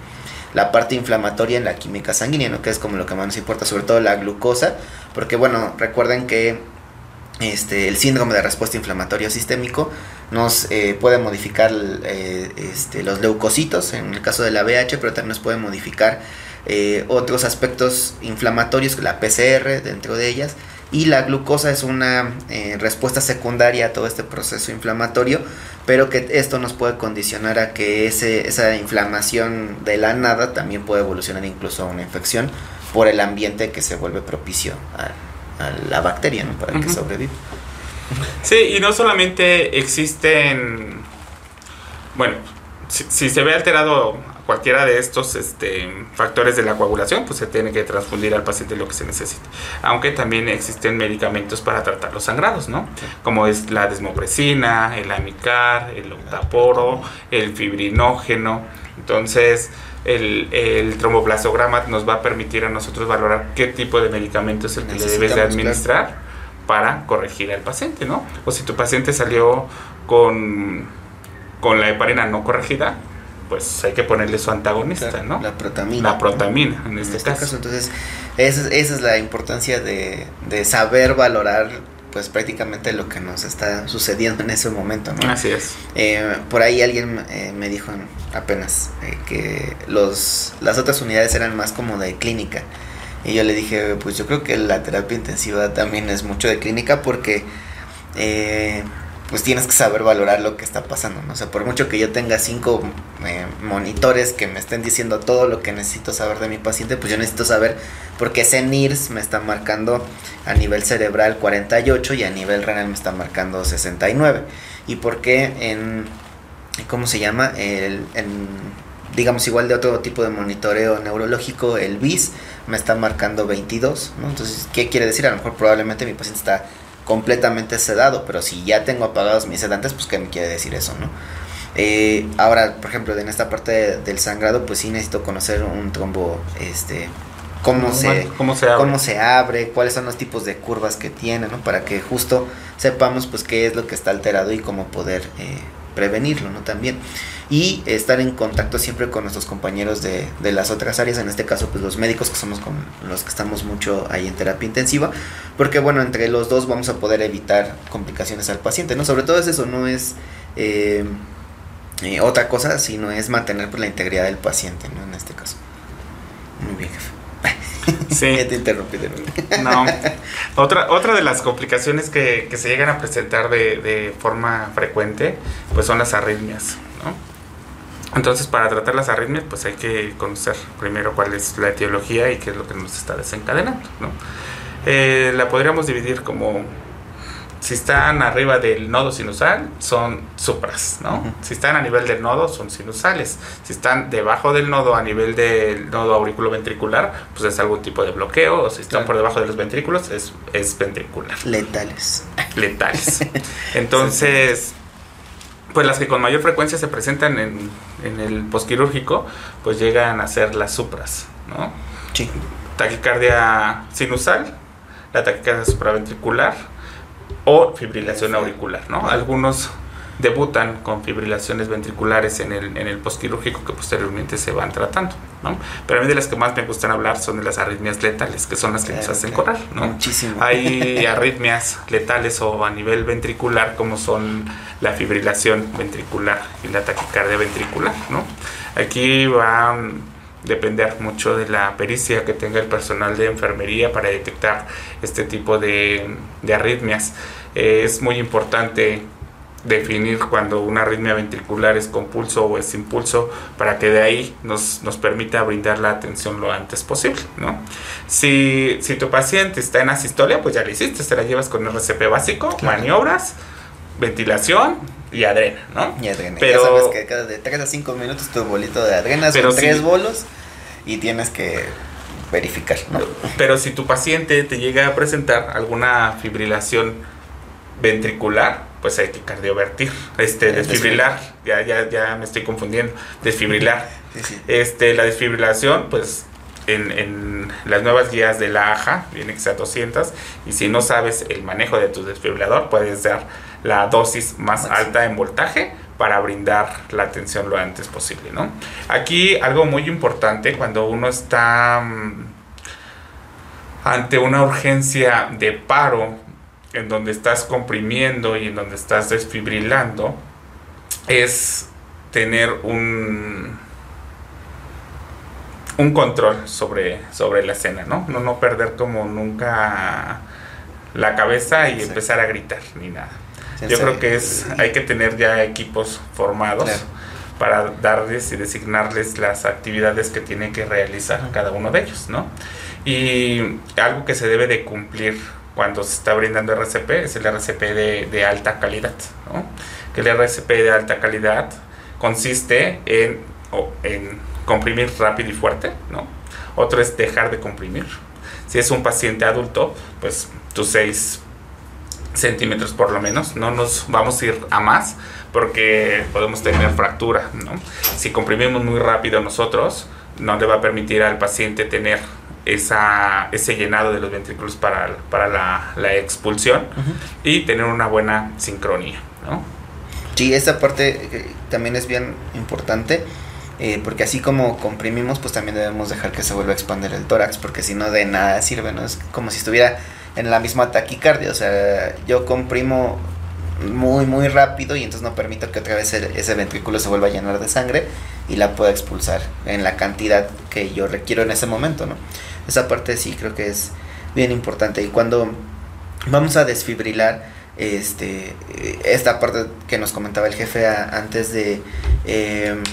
la parte inflamatoria en la química sanguínea, ¿no? que es como lo que más nos importa, sobre todo la glucosa, porque bueno, recuerden que este, el síndrome de respuesta inflamatoria sistémico nos eh, puede modificar eh, este, los leucocitos, en el caso de la VH, pero también nos puede modificar eh, otros aspectos inflamatorios, la PCR dentro de ellas, y la glucosa es una eh, respuesta secundaria a todo este proceso inflamatorio, pero que esto nos puede condicionar a que ese, esa inflamación de la nada también puede evolucionar incluso a una infección por el ambiente que se vuelve propicio a, a la bacteria ¿no? para uh -huh. que sobreviva. Sí, y no solamente existen, bueno, si, si se ve alterado cualquiera de estos este, factores de la coagulación, pues se tiene que transfundir al paciente lo que se necesite. Aunque también existen medicamentos para tratar los sangrados, ¿no? Como es la desmogresina, el amicar, el octaporo, el fibrinógeno. Entonces, el, el nos va a permitir a nosotros valorar qué tipo de medicamento es el que le debes de administrar claro. para corregir al paciente, ¿no? O si tu paciente salió con, con la heparina no corregida, pues hay que ponerle su antagonista, claro, ¿no? La protamina. La protamina, en, en este, este caso. caso. Entonces, esa, esa, es la importancia de, de, saber valorar pues prácticamente lo que nos está sucediendo en ese momento, ¿no? Así es. Eh, por ahí alguien eh, me dijo apenas eh, que los, las otras unidades eran más como de clínica. Y yo le dije, pues yo creo que la terapia intensiva también es mucho de clínica porque eh, pues tienes que saber valorar lo que está pasando, ¿no? O sea, por mucho que yo tenga cinco eh, monitores que me estén diciendo todo lo que necesito saber de mi paciente, pues yo necesito saber por qué ese NIRS me está marcando a nivel cerebral 48 y a nivel renal me está marcando 69. Y por qué en, ¿cómo se llama? El, en, digamos igual de otro tipo de monitoreo neurológico, el BIS, me está marcando 22, ¿no? Entonces, ¿qué quiere decir? A lo mejor probablemente mi paciente está completamente sedado, pero si ya tengo apagados mis sedantes, pues qué me quiere decir eso, ¿no? Eh, ahora, por ejemplo, en esta parte del sangrado, pues sí necesito conocer un trombo, este, cómo se, ¿Cómo se abre? cómo se abre, cuáles son los tipos de curvas que tiene, ¿no? Para que justo sepamos, pues, qué es lo que está alterado y cómo poder eh, prevenirlo, ¿no? También. Y estar en contacto siempre con nuestros compañeros de, de las otras áreas, en este caso, pues, los médicos, que somos con los que estamos mucho ahí en terapia intensiva, porque, bueno, entre los dos vamos a poder evitar complicaciones al paciente, ¿no? Sobre todo es eso, no es... Eh, eh, otra cosa, sino es mantener pues, la integridad del paciente, ¿no? En este caso. Muy bien, jefe. Sí. ya te. No. Otra, otra de las complicaciones que, que se llegan a presentar de, de forma frecuente, pues son las arritmias, ¿no? Entonces, para tratar las arritmias, pues hay que conocer primero cuál es la etiología y qué es lo que nos está desencadenando, ¿no? Eh, la podríamos dividir como si están arriba del nodo sinusal, son supras, ¿no? Si están a nivel del nodo, son sinusales. Si están debajo del nodo, a nivel del nodo auriculoventricular, pues es algún tipo de bloqueo. O si están Claro. por debajo de los ventrículos, es, es ventricular. Letales. Letales. Entonces, pues las que con mayor frecuencia se presentan en, en el posquirúrgico, pues llegan a ser las supras, ¿no? Sí. taquicardia sinusal, la taquicardia supraventricular o fibrilación auricular, ¿no? Algunos debutan con fibrilaciones ventriculares en el, en el postquirúrgico que posteriormente se van tratando, ¿no? Pero a mí de las que más me gustan hablar son de las arritmias letales, que son las que nos Claro, hacen claro. correr, ¿no? Muchísimo. Hay arritmias letales o a nivel ventricular como son la fibrilación ventricular y la taquicardia ventricular, ¿no? Aquí va a depender mucho de la pericia que tenga el personal de enfermería para detectar este tipo de, de arritmias. Eh, es muy importante definir cuando una arritmia ventricular es con pulso o es sin pulso para que de ahí nos, nos permita brindar la atención lo antes posible, ¿no? Si, si tu paciente está en asistolia, pues ya le hiciste, te la llevas con RCP básico, Claro. maniobras, ventilación y adrena, ¿no? Y adrena. Pero- Ya sabes que cada de 3 a 5 minutos tu bolito de adrena son sí. 3 bolos y tienes que verificar, ¿no? Pero si tu paciente te llega a presentar alguna fibrilación ventricular, pues hay que cardiovertir, este, desfibrilar, ya, ya, ya me estoy confundiendo, desfibrilar. Sí, sí. Este, la desfibrilación, pues en, en las nuevas guías de la AJA, viene que sea 200, y si no sabes el manejo de tu desfibrilador, puedes dar la dosis más Máximo. alta en voltaje para brindar la atención lo antes posible, ¿no? Aquí algo muy importante cuando uno está mm, ante una urgencia de paro en donde estás comprimiendo y en donde estás desfibrilando es tener un un control sobre, sobre la escena, ¿no? ¿no? No perder como nunca la cabeza y Sí. empezar a gritar ni nada. Yo creo que es hay que tener ya equipos formados Claro. para darles y designarles las actividades que tienen que realizar cada uno de ellos, ¿no? Y algo que se debe de cumplir cuando se está brindando RCP es el RCP de, de alta calidad, ¿no? Que el RCP de alta calidad consiste en, o- en comprimir rápido y fuerte, ¿no? Otro es dejar de comprimir. Si es un paciente adulto, pues tus 6 centímetros por lo menos, no nos vamos a ir a más porque podemos tener fractura, ¿no? Si comprimimos muy rápido nosotros, no le va a permitir al paciente tener esa, ese llenado de los ventrículos para, para la, la expulsión y tener una buena sincronía, ¿no? Sí, esa parte eh, también es bien importante. eh, porque así como comprimimos, pues también debemos dejar que se vuelva a expandir el tórax, porque si no de nada sirve, ¿no? Es como si estuviera en la misma taquicardia, o sea, yo comprimo muy, muy rápido y entonces no permito que otra vez ese ventrículo se vuelva a llenar de sangre y la pueda expulsar en la cantidad que yo requiero en ese momento, ¿no? Esa parte sí creo que es bien importante y cuando vamos a desfibrilar, este, esta parte que nos comentaba el jefe antes de... em,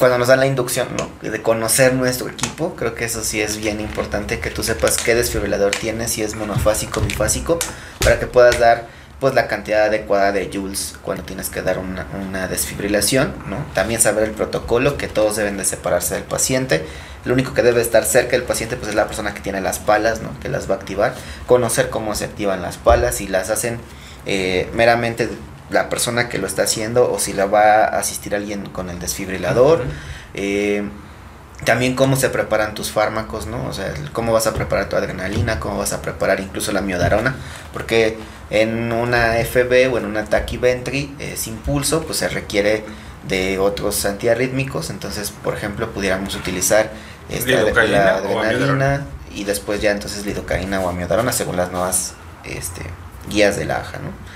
cuando nos dan la inducción, ¿no? De conocer nuestro equipo, creo que eso sí es bien importante, que tú sepas qué desfibrilador tienes, si es monofásico, bifásico, para que puedas dar pues la cantidad adecuada de joules cuando tienes que dar una, una desfibrilación, ¿no? También saber el protocolo, que todos deben de separarse del paciente, lo único que debe estar cerca del paciente pues es la persona que tiene las palas, ¿no? que las va a activar, conocer cómo se activan las palas, si las hacen eh, meramente la persona que lo está haciendo o si la va a asistir alguien con el desfibrilador. Eh, también cómo se preparan tus fármacos, ¿no? O sea, cómo vas a preparar tu adrenalina, cómo vas a preparar incluso la miodarona, porque en una FB o en una taquiventri eh, sin pulso, pues se requiere de otros antiarrítmicos, entonces, por ejemplo, pudiéramos utilizar esta, la adrenalina y después ya entonces lidocaína o amiodarona según las nuevas este, guías de la AJA, ¿no?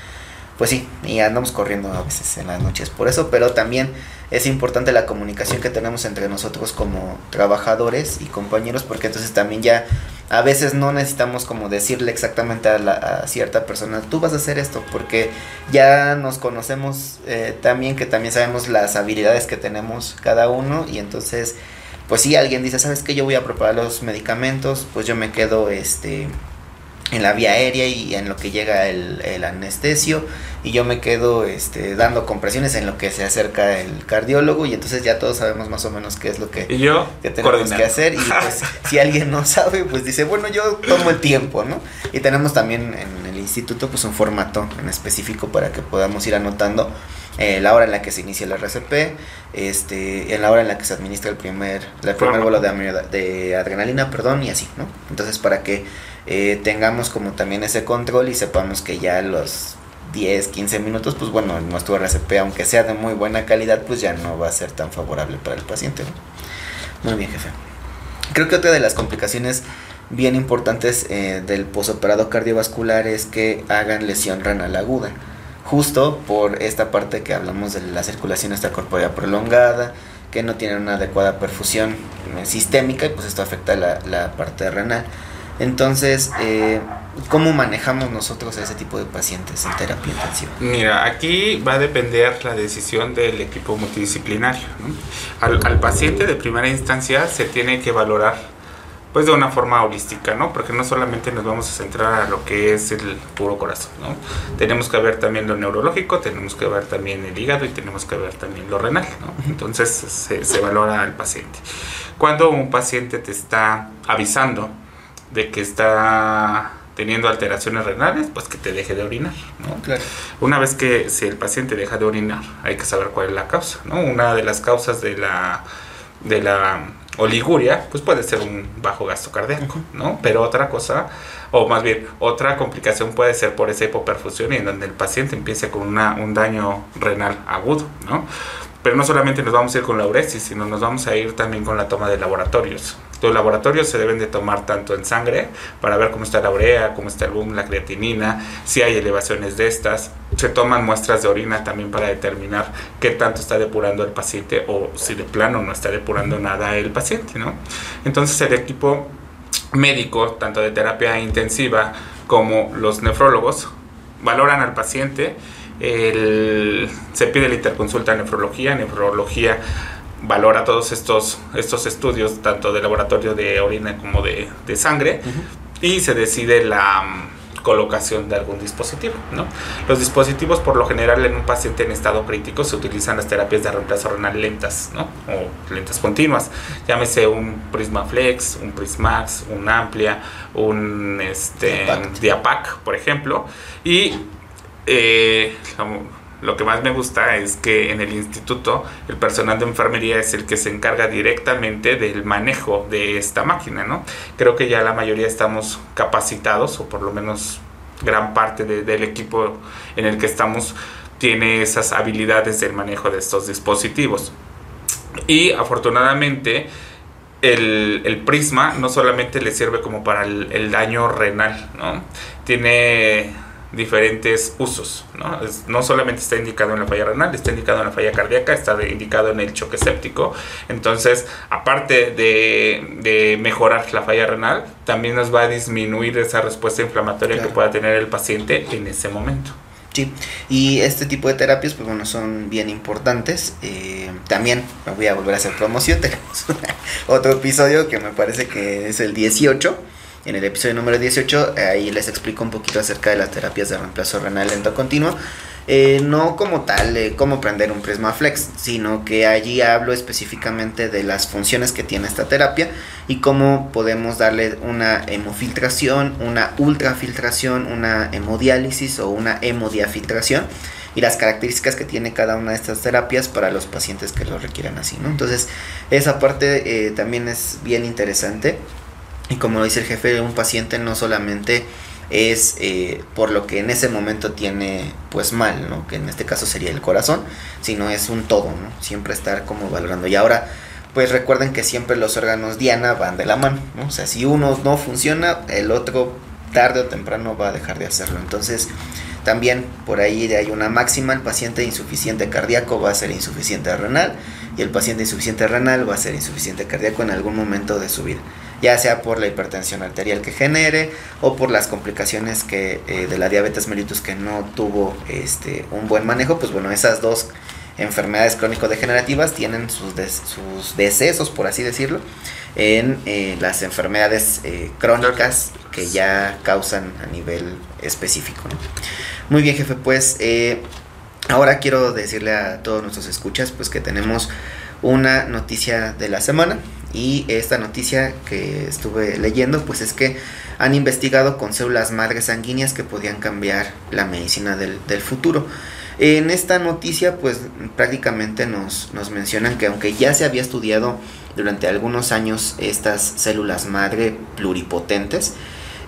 Pues sí, y andamos corriendo a veces en las noches por eso, pero también es importante la comunicación que tenemos entre nosotros como trabajadores y compañeros, porque entonces también ya a veces no necesitamos como decirle exactamente a, la, cierta persona, tú vas a hacer esto, porque ya nos conocemos eh, también, que también sabemos las habilidades que tenemos cada uno, y entonces, pues si alguien dice, ¿sabes qué? Yo voy a preparar los medicamentos, pues yo me quedo, este en la vía aérea y en lo que llega el, el, anestesio y yo me quedo este, dando compresiones en lo que se acerca el cardiólogo y entonces ya todos sabemos más o menos qué es lo que, yo, que tenemos que hacer y pues si alguien no sabe pues dice bueno yo tomo el tiempo no y tenemos también en el instituto pues un formato en específico para que podamos ir anotando eh, la hora en la que se inicia el RCP, este, en la hora en la que se administra el primer, el primer vuelo de, de adrenalina, perdón, y así, ¿no? Entonces para que eh, tengamos como también ese control y sepamos que ya los 10, 15 minutos, pues bueno, nuestro RCP, aunque sea de muy buena calidad, pues ya no va a ser tan favorable para el paciente. Muy bien, jefe. Creo que otra de las complicaciones bien importantes eh, del posoperado cardiovascular es que hagan lesión renal aguda. Justo por esta parte que hablamos de la circulación extracorpórea prolongada, que no tienen una adecuada perfusión eh, sistémica y pues esto afecta la, la parte renal. Entonces, eh, ¿cómo manejamos nosotros a ese tipo de pacientes en terapia intensiva? Mira, aquí va a depender la decisión del equipo multidisciplinario. Al, paciente de primera instancia se tiene que valorar pues de una forma holística, ¿no? Porque no solamente nos vamos a centrar a lo que es el puro corazón, ¿no? Tenemos que ver también lo neurológico, tenemos que ver también el hígado y tenemos que ver también lo renal, ¿no? Entonces se, se valora al paciente. Cuando un paciente te está avisando de que está teniendo alteraciones renales, pues que te deje de orinar, ¿no? Una vez que si el paciente deja de orinar, hay que saber cuál es la causa, ¿no? Una de las causas de la de la oliguria, pues puede ser un bajo gasto cardíaco, ¿no? Pero otra cosa, o más bien otra complicación puede ser por esa hipoperfusión y en donde el paciente empiece con una, un daño renal agudo, ¿no? Pero no solamente nos vamos a ir con la uresis, sino nos vamos a ir también con la toma de laboratorios. Los laboratorios se deben de tomar tanto en sangre para ver cómo está la urea, cómo está el boom, la creatinina, si hay elevaciones de estas. Se toman muestras de orina también para determinar qué tanto está depurando el paciente o si de plano no está depurando nada el paciente, ¿no? Entonces el equipo médico, tanto de terapia intensiva como los nefrólogos, valoran al paciente se pide la interconsulta en nefrología. Nefrología valora todos estos, estos estudios, tanto de laboratorio de orina como de, sangre, y se decide la mm, colocación de algún dispositivo. ¿no? Los dispositivos, por lo general, en un paciente en estado crítico, se utilizan las terapias de reemplazo renal lentas ¿no? o lentas continuas. Llámese un Prisma Flex, un Prismax, un Amplia, un este, Diapac, por ejemplo. Y eh, lo que más me gusta es que en el instituto el personal de enfermería es el que se encarga directamente del manejo de esta máquina, ¿no? Creo que ya la mayoría estamos capacitados, o por lo menos gran parte del equipo en el que estamos tiene esas habilidades del manejo de estos dispositivos. Y afortunadamente el, prisma no solamente le sirve como para el, el daño renal, ¿no? Tiene diferentes usos. ¿no? no solamente está indicado en la falla renal, está indicado en la falla cardíaca, está indicado en el choque séptico. Entonces, aparte de, de, mejorar la falla renal, también nos va a disminuir esa respuesta inflamatoria que pueda tener el paciente en ese momento. Sí, y este tipo de terapias, pues bueno, son bien importantes. Eh, también me voy a volver a hacer promoción. Tenemos otro episodio que me parece que es el 18 en el episodio número 18, ahí les explico un poquito acerca de las terapias de reemplazo renal lento continuo. Eh, no como tal, eh, como prender un Prisma Flex, sino que allí hablo específicamente de las funciones que tiene esta terapia y cómo podemos darle una hemofiltración, una ultrafiltración, una hemodiálisis o una hemodiafiltración y las características que tiene cada una de estas terapias para los pacientes que lo requieran así, ¿no? Entonces, esa parte eh, también es bien interesante. Y como lo dice el jefe, un paciente no solamente es eh, por lo que en ese momento tiene pues mal, ¿no? Que en este caso sería el corazón, sino es un todo, ¿no? Siempre estar como valorando. Y ahora, pues recuerden que siempre los órganos Diana van de la mano, ¿no? O sea, si uno no funciona, el otro tarde o temprano va a dejar de hacerlo. Entonces, también por ahí hay una máxima, el paciente insuficiente cardíaco va a ser insuficiente renal y el paciente insuficiente renal va a ser insuficiente cardíaco en algún momento de su vida, ya sea por la hipertensión arterial que genere o por las complicaciones que eh, de la diabetes mellitus que no tuvo este un buen manejo, pues bueno, esas dos enfermedades crónico-degenerativas tienen sus, sus decesos, por así decirlo, en eh, las enfermedades eh, crónicas que ya causan a nivel específico. Muy bien, jefe, pues ahora quiero decirle a todos nuestros escuchas pues que tenemos una noticia de la semana y esta noticia que estuve leyendo pues es que han investigado con células madres sanguíneas que podían cambiar la medicina del, futuro. En esta noticia pues prácticamente nos, nos mencionan que aunque ya se había estudiado durante algunos años estas células madre pluripotentes,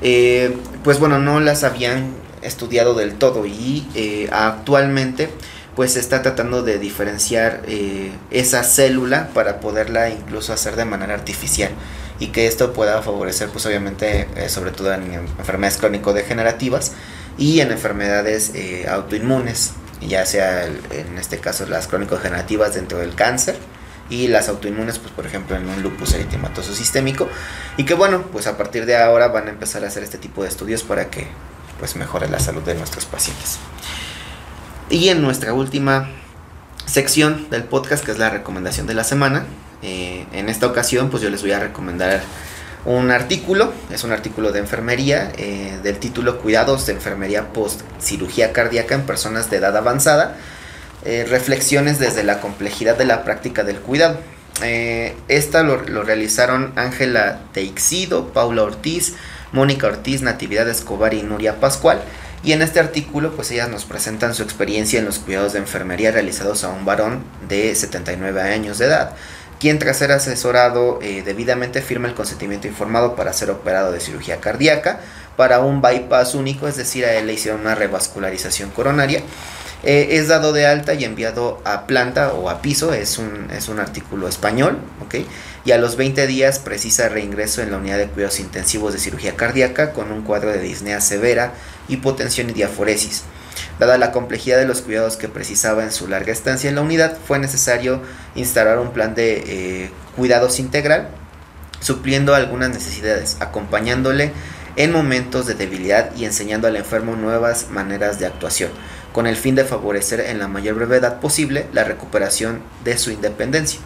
eh, pues bueno, no las habían estudiado del todo y eh, actualmente pues se está tratando de diferenciar eh, esa célula para poderla incluso hacer de manera artificial y que esto pueda favorecer pues obviamente eh, sobre todo en enfermedades crónico-degenerativas y en enfermedades autoinmunes ya sea en este caso las crónico-degenerativas dentro del cáncer y las autoinmunes, pues por ejemplo en un lupus eritematoso sistémico, y que bueno, pues a partir de ahora van a empezar a hacer este tipo de estudios para que pues mejore la salud de nuestros pacientes. Y en nuestra última sección del podcast, que es la recomendación de la semana, eh, en esta ocasión pues yo les voy a recomendar un artículo, es un artículo de enfermería eh, del título Cuidados de enfermería post cirugía cardíaca en personas de edad avanzada, eh, reflexiones desde la complejidad de la práctica del cuidado. esta lo, lo realizaron Ángela Teixido, Paula Ortiz, Mónica Ortiz, Natividad Escobar y Nuria Pascual. Y en este artículo, pues ellas nos presentan su experiencia en los cuidados de enfermería realizados a un varón de 79 años de edad, quien tras ser asesorado eh, debidamente firma el consentimiento informado para ser operado de cirugía cardíaca para un bypass único, es decir, a él le hicieron una revascularización coronaria. Eh, es dado de alta y enviado a planta o a piso, es un, es un artículo español, ¿ok? y a los 20 días precisa reingreso en la unidad de cuidados intensivos de cirugía cardíaca con un cuadro de disnea severa, hipotensión y diaforesis. Dada la complejidad de los cuidados que precisaba en su larga estancia en la unidad, fue necesario instalar un plan de eh, cuidados integral, supliendo algunas necesidades, acompañándole en momentos de debilidad y enseñando al enfermo nuevas maneras de actuación, con el fin de favorecer en la mayor brevedad posible la recuperación de su independencia.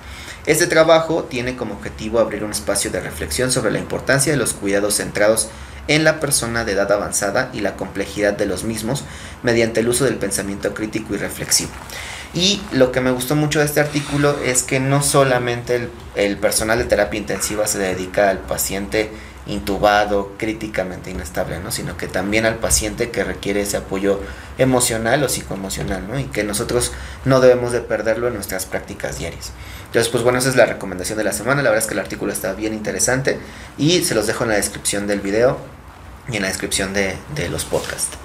Este trabajo tiene como objetivo abrir un espacio de reflexión sobre la importancia de los cuidados centrados en la persona de edad avanzada y la complejidad de los mismos mediante el uso del pensamiento crítico y reflexivo. Y lo que me gustó mucho de este artículo es que no solamente el, personal de terapia intensiva se dedica al paciente intubado, críticamente inestable, ¿no? sino que también al paciente que requiere ese apoyo emocional o psicoemocional, ¿no? y que nosotros no debemos de perderlo en nuestras prácticas diarias. Entonces, pues bueno, esa es la recomendación de la semana. La verdad es que el artículo está bien interesante y se los dejo en la descripción del video y en la descripción de, los podcasts.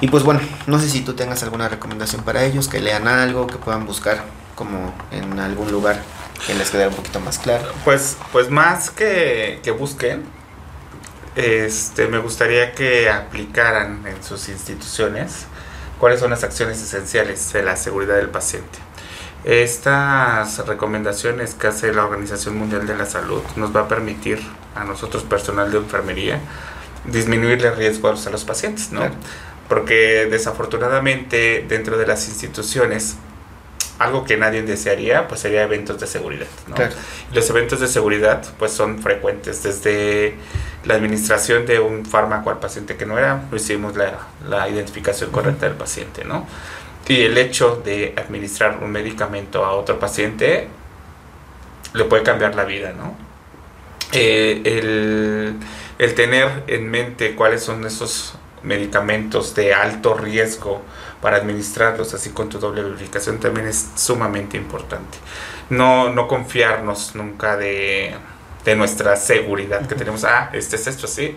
Y pues bueno, no sé si tú tengas alguna recomendación para ellos, que lean algo, que puedan buscar como en algún lugar que les quede un poquito más claro. Pues, pues más que, que busquen, este, me gustaría que aplicaran en sus instituciones cuáles son las acciones esenciales de la seguridad del paciente. Estas recomendaciones que hace la Organización Mundial de la Salud nos va a permitir a nosotros, personal de enfermería, disminuirle riesgos a los pacientes, ¿no? Porque desafortunadamente dentro de las instituciones algo que nadie desearía, pues sería eventos de seguridad, ¿no? Los eventos de seguridad, pues son frecuentes, desde la administración de un fármaco al paciente que no era, no hicimos la, la identificación correcta del paciente, ¿no? Y el hecho de administrar un medicamento a otro paciente le puede cambiar la vida, ¿no? Eh, el, el tener en mente cuáles son esos medicamentos de alto riesgo para administrarlos así con tu doble verificación también es sumamente importante. No, no confiarnos nunca de, de nuestra seguridad que tenemos. Ah, este es esto, sí.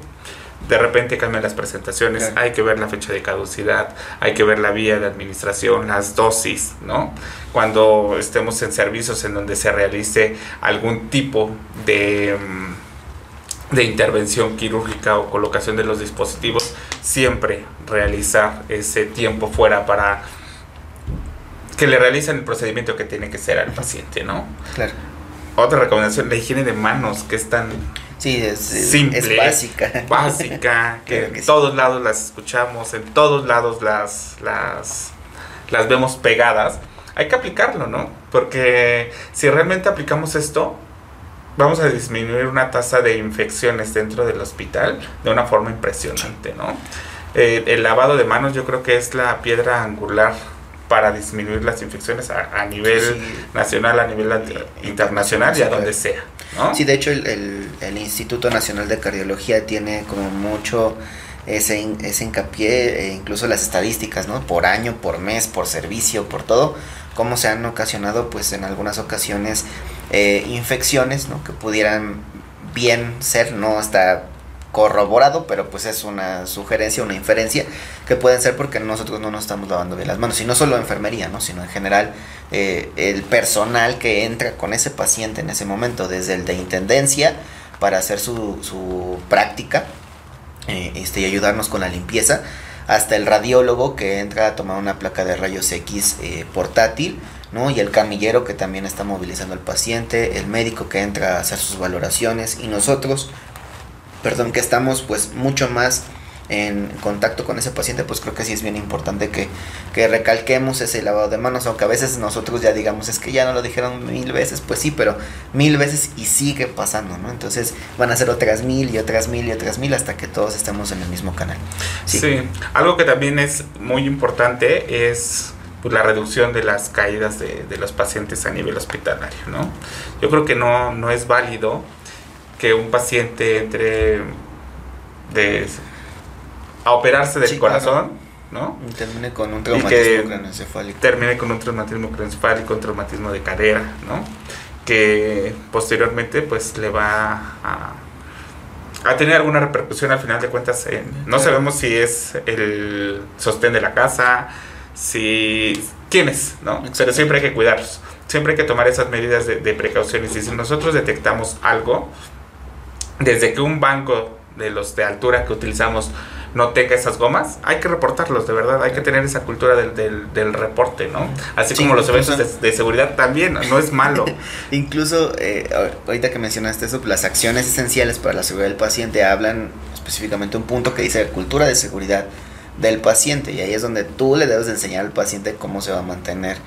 De repente cambian las presentaciones, Claro. hay que ver la fecha de caducidad, hay que ver la vía de administración, las dosis, ¿no? Cuando estemos en servicios en donde se realice algún tipo de, mm, de intervención quirúrgica o colocación de los dispositivos, siempre realizar ese tiempo fuera para que le realicen el procedimiento que tiene que ser al paciente, ¿no? Claro. Otra recomendación, la higiene de manos, que es tan Sí, es, es- Simple, es básica. básica, que en sí. todos lados las escuchamos, en todos lados las, las, las vemos pegadas. Hay que aplicarlo, ¿no? Porque si realmente aplicamos esto, vamos a disminuir una tasa de infecciones dentro del hospital de una forma impresionante, ¿no? Eh, el lavado de manos yo creo que es la piedra angular para disminuir las infecciones a, a nivel Sí. nacional, a nivel internacional y a donde sea, Sí, de hecho el, el- Instituto Nacional de Cardiología tiene como mucho ese, ese hincapié, e incluso las estadísticas, ¿no? Por año, por mes, por servicio, por todo, cómo se han ocasionado pues en algunas ocasiones eh, infecciones, ¿no? Que pudieran bien ser, no está corroborado, pero pues es una sugerencia, una inferencia, que pueden ser porque nosotros no nos estamos lavando bien las manos, y no solo enfermería, ¿no? Sino en general eh, el personal que entra con ese paciente en ese momento, desde el de intendencia para hacer su, su práctica eh, este, y ayudarnos con la limpieza, hasta el radiólogo que entra a tomar una placa de rayos X eh, portátil, ¿no? Y el camillero que también está movilizando al paciente, el médico que entra a hacer sus valoraciones y nosotros, perdón, que estamos pues mucho más en contacto con ese paciente, pues creo que sí es bien importante que, que recalquemos ese lavado de manos, aunque a veces nosotros ya digamos, es que ya no lo dijeron mil veces, pues sí, pero mil veces y sigue pasando, ¿no? Entonces van a ser otras mil y otras mil y otras mil hasta que todos estemos en el mismo canal. Sí. algo que también es muy importante es pues, la reducción de las caídas de, de los pacientes a nivel hospitalario, ¿no? Yo creo que no, no es válido que un paciente entre de, a operarse del corazón, ¿no? Y termine con un traumatismo craneoencefálico. termine con un traumatismo craneoencefálico, un traumatismo de cadera, ¿no? Que posteriormente pues le va a, a tener alguna repercusión al final de cuentas. en- no sabemos si es el sostén de la casa, si... ¿Quién es? ¿no? Pero siempre hay que cuidarlos. Siempre hay que tomar esas medidas de, de precauciones. Y si nosotros detectamos algo, desde que un banco de los de altura que utilizamos no tenga esas gomas, hay que reportarlos, de verdad, hay que tener esa cultura del, del, del reporte, ¿no? Así Sí, como los eventos de, seguridad también, no es malo. Incluso, eh, ahor- ahorita que mencionaste eso, las acciones esenciales para la seguridad del paciente hablan específicamente un punto que dice cultura de seguridad del paciente y ahí es donde tú le debes de enseñar al paciente cómo se va a mantener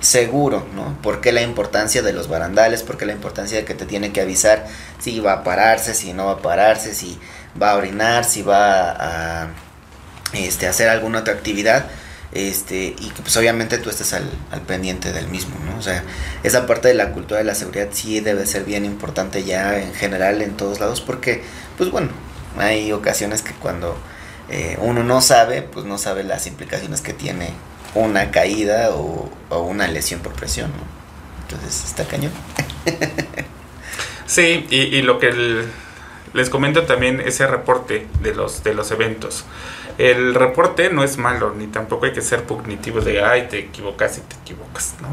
seguro, ¿no? ¿Por qué la importancia de los barandales? ¿Por qué la importancia de que te tiene que avisar si va a pararse, si no va a pararse, si va a orinar, si va a, este, hacer alguna otra actividad? Este, y que pues obviamente tú estés al, al pendiente del mismo, ¿no? O sea, esa parte de la cultura de la seguridad sí debe ser bien importante ya en general en todos lados porque, pues bueno, hay ocasiones que cuando eh, uno no sabe, pues no sabe las implicaciones que tiene una caída o, o una lesión por presión, ¿no? Entonces está cañón. Sí, y, y lo que el- les comento también ese reporte de los, de los eventos. El reporte no es malo, ni tampoco hay que ser pugnitivo de, ay, te equivocas y te equivocas, ¿no?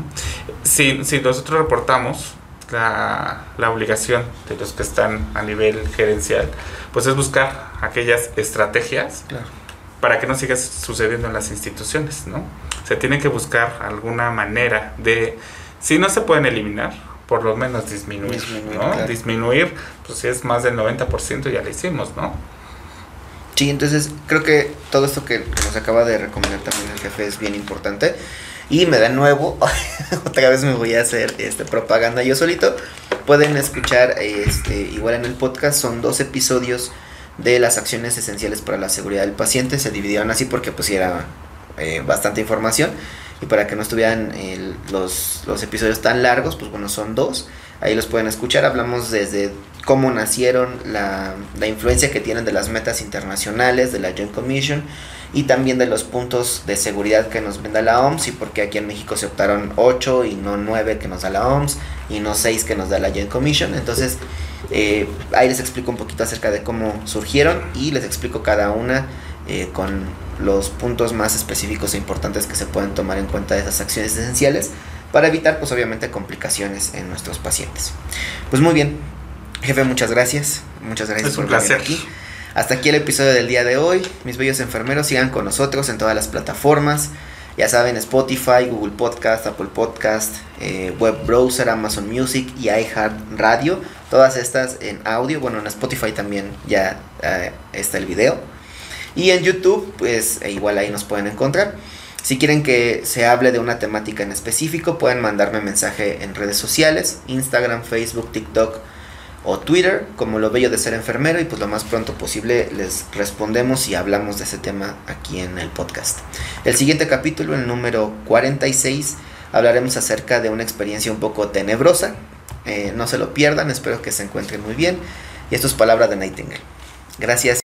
Si, si nosotros reportamos, la, la obligación de los que están a nivel gerencial, pues es buscar aquellas estrategias Claro. para que no siga sucediendo en las instituciones, ¿no? Se tiene que buscar alguna manera de, si no se pueden eliminar, por lo menos disminuir, Disminuir, ¿no? claro. Disminuir, pues si es más del 90% ya lo hicimos, ¿no? Sí, entonces creo que todo esto que, que nos acaba de recomendar también el jefe es bien importante. Y me da nuevo, otra vez me voy a hacer este propaganda yo solito. Pueden escuchar este igual en el podcast, son dos episodios de las acciones esenciales para la seguridad del paciente. Se dividieron así porque pues era eh, bastante información y para que no estuvieran los, los episodios tan largos, pues bueno, son dos. Ahí los pueden escuchar. Hablamos desde cómo nacieron, la, la influencia que tienen de las metas internacionales, de la Joint Commission y también de los puntos de seguridad que nos brinda la OMS y porque aquí en México se optaron 8 y no 9 que nos da la OMS y no 6 que nos da la Joint Commission. Entonces eh, ahí les explico un poquito acerca de cómo surgieron y les explico cada una eh, con los puntos más específicos e importantes que se pueden tomar en cuenta de esas acciones esenciales para evitar pues obviamente complicaciones en nuestros pacientes. Pues muy bien, jefe, muchas gracias. Muchas gracias es por un placer. aquí. Hasta aquí el episodio del día de hoy. Mis bellos enfermeros, sigan con nosotros en todas las plataformas. Ya saben, Spotify, Google Podcast, Apple Podcast, eh, Web Browser, Amazon Music y iHeart Radio. Todas estas en audio. Bueno, en Spotify también ya eh, está el video. Y en YouTube, pues e igual ahí nos pueden encontrar. Si quieren que se hable de una temática en específico, pueden mandarme mensaje en redes sociales, Instagram, Facebook, TikTok o Twitter como lo bello de ser enfermero y pues lo más pronto posible les respondemos y hablamos de ese tema aquí en el podcast. El siguiente capítulo, el número 46, hablaremos acerca de una experiencia un poco tenebrosa. Eh, no se lo pierdan, espero que se encuentren muy bien. Y esto es palabra de Nightingale. Gracias.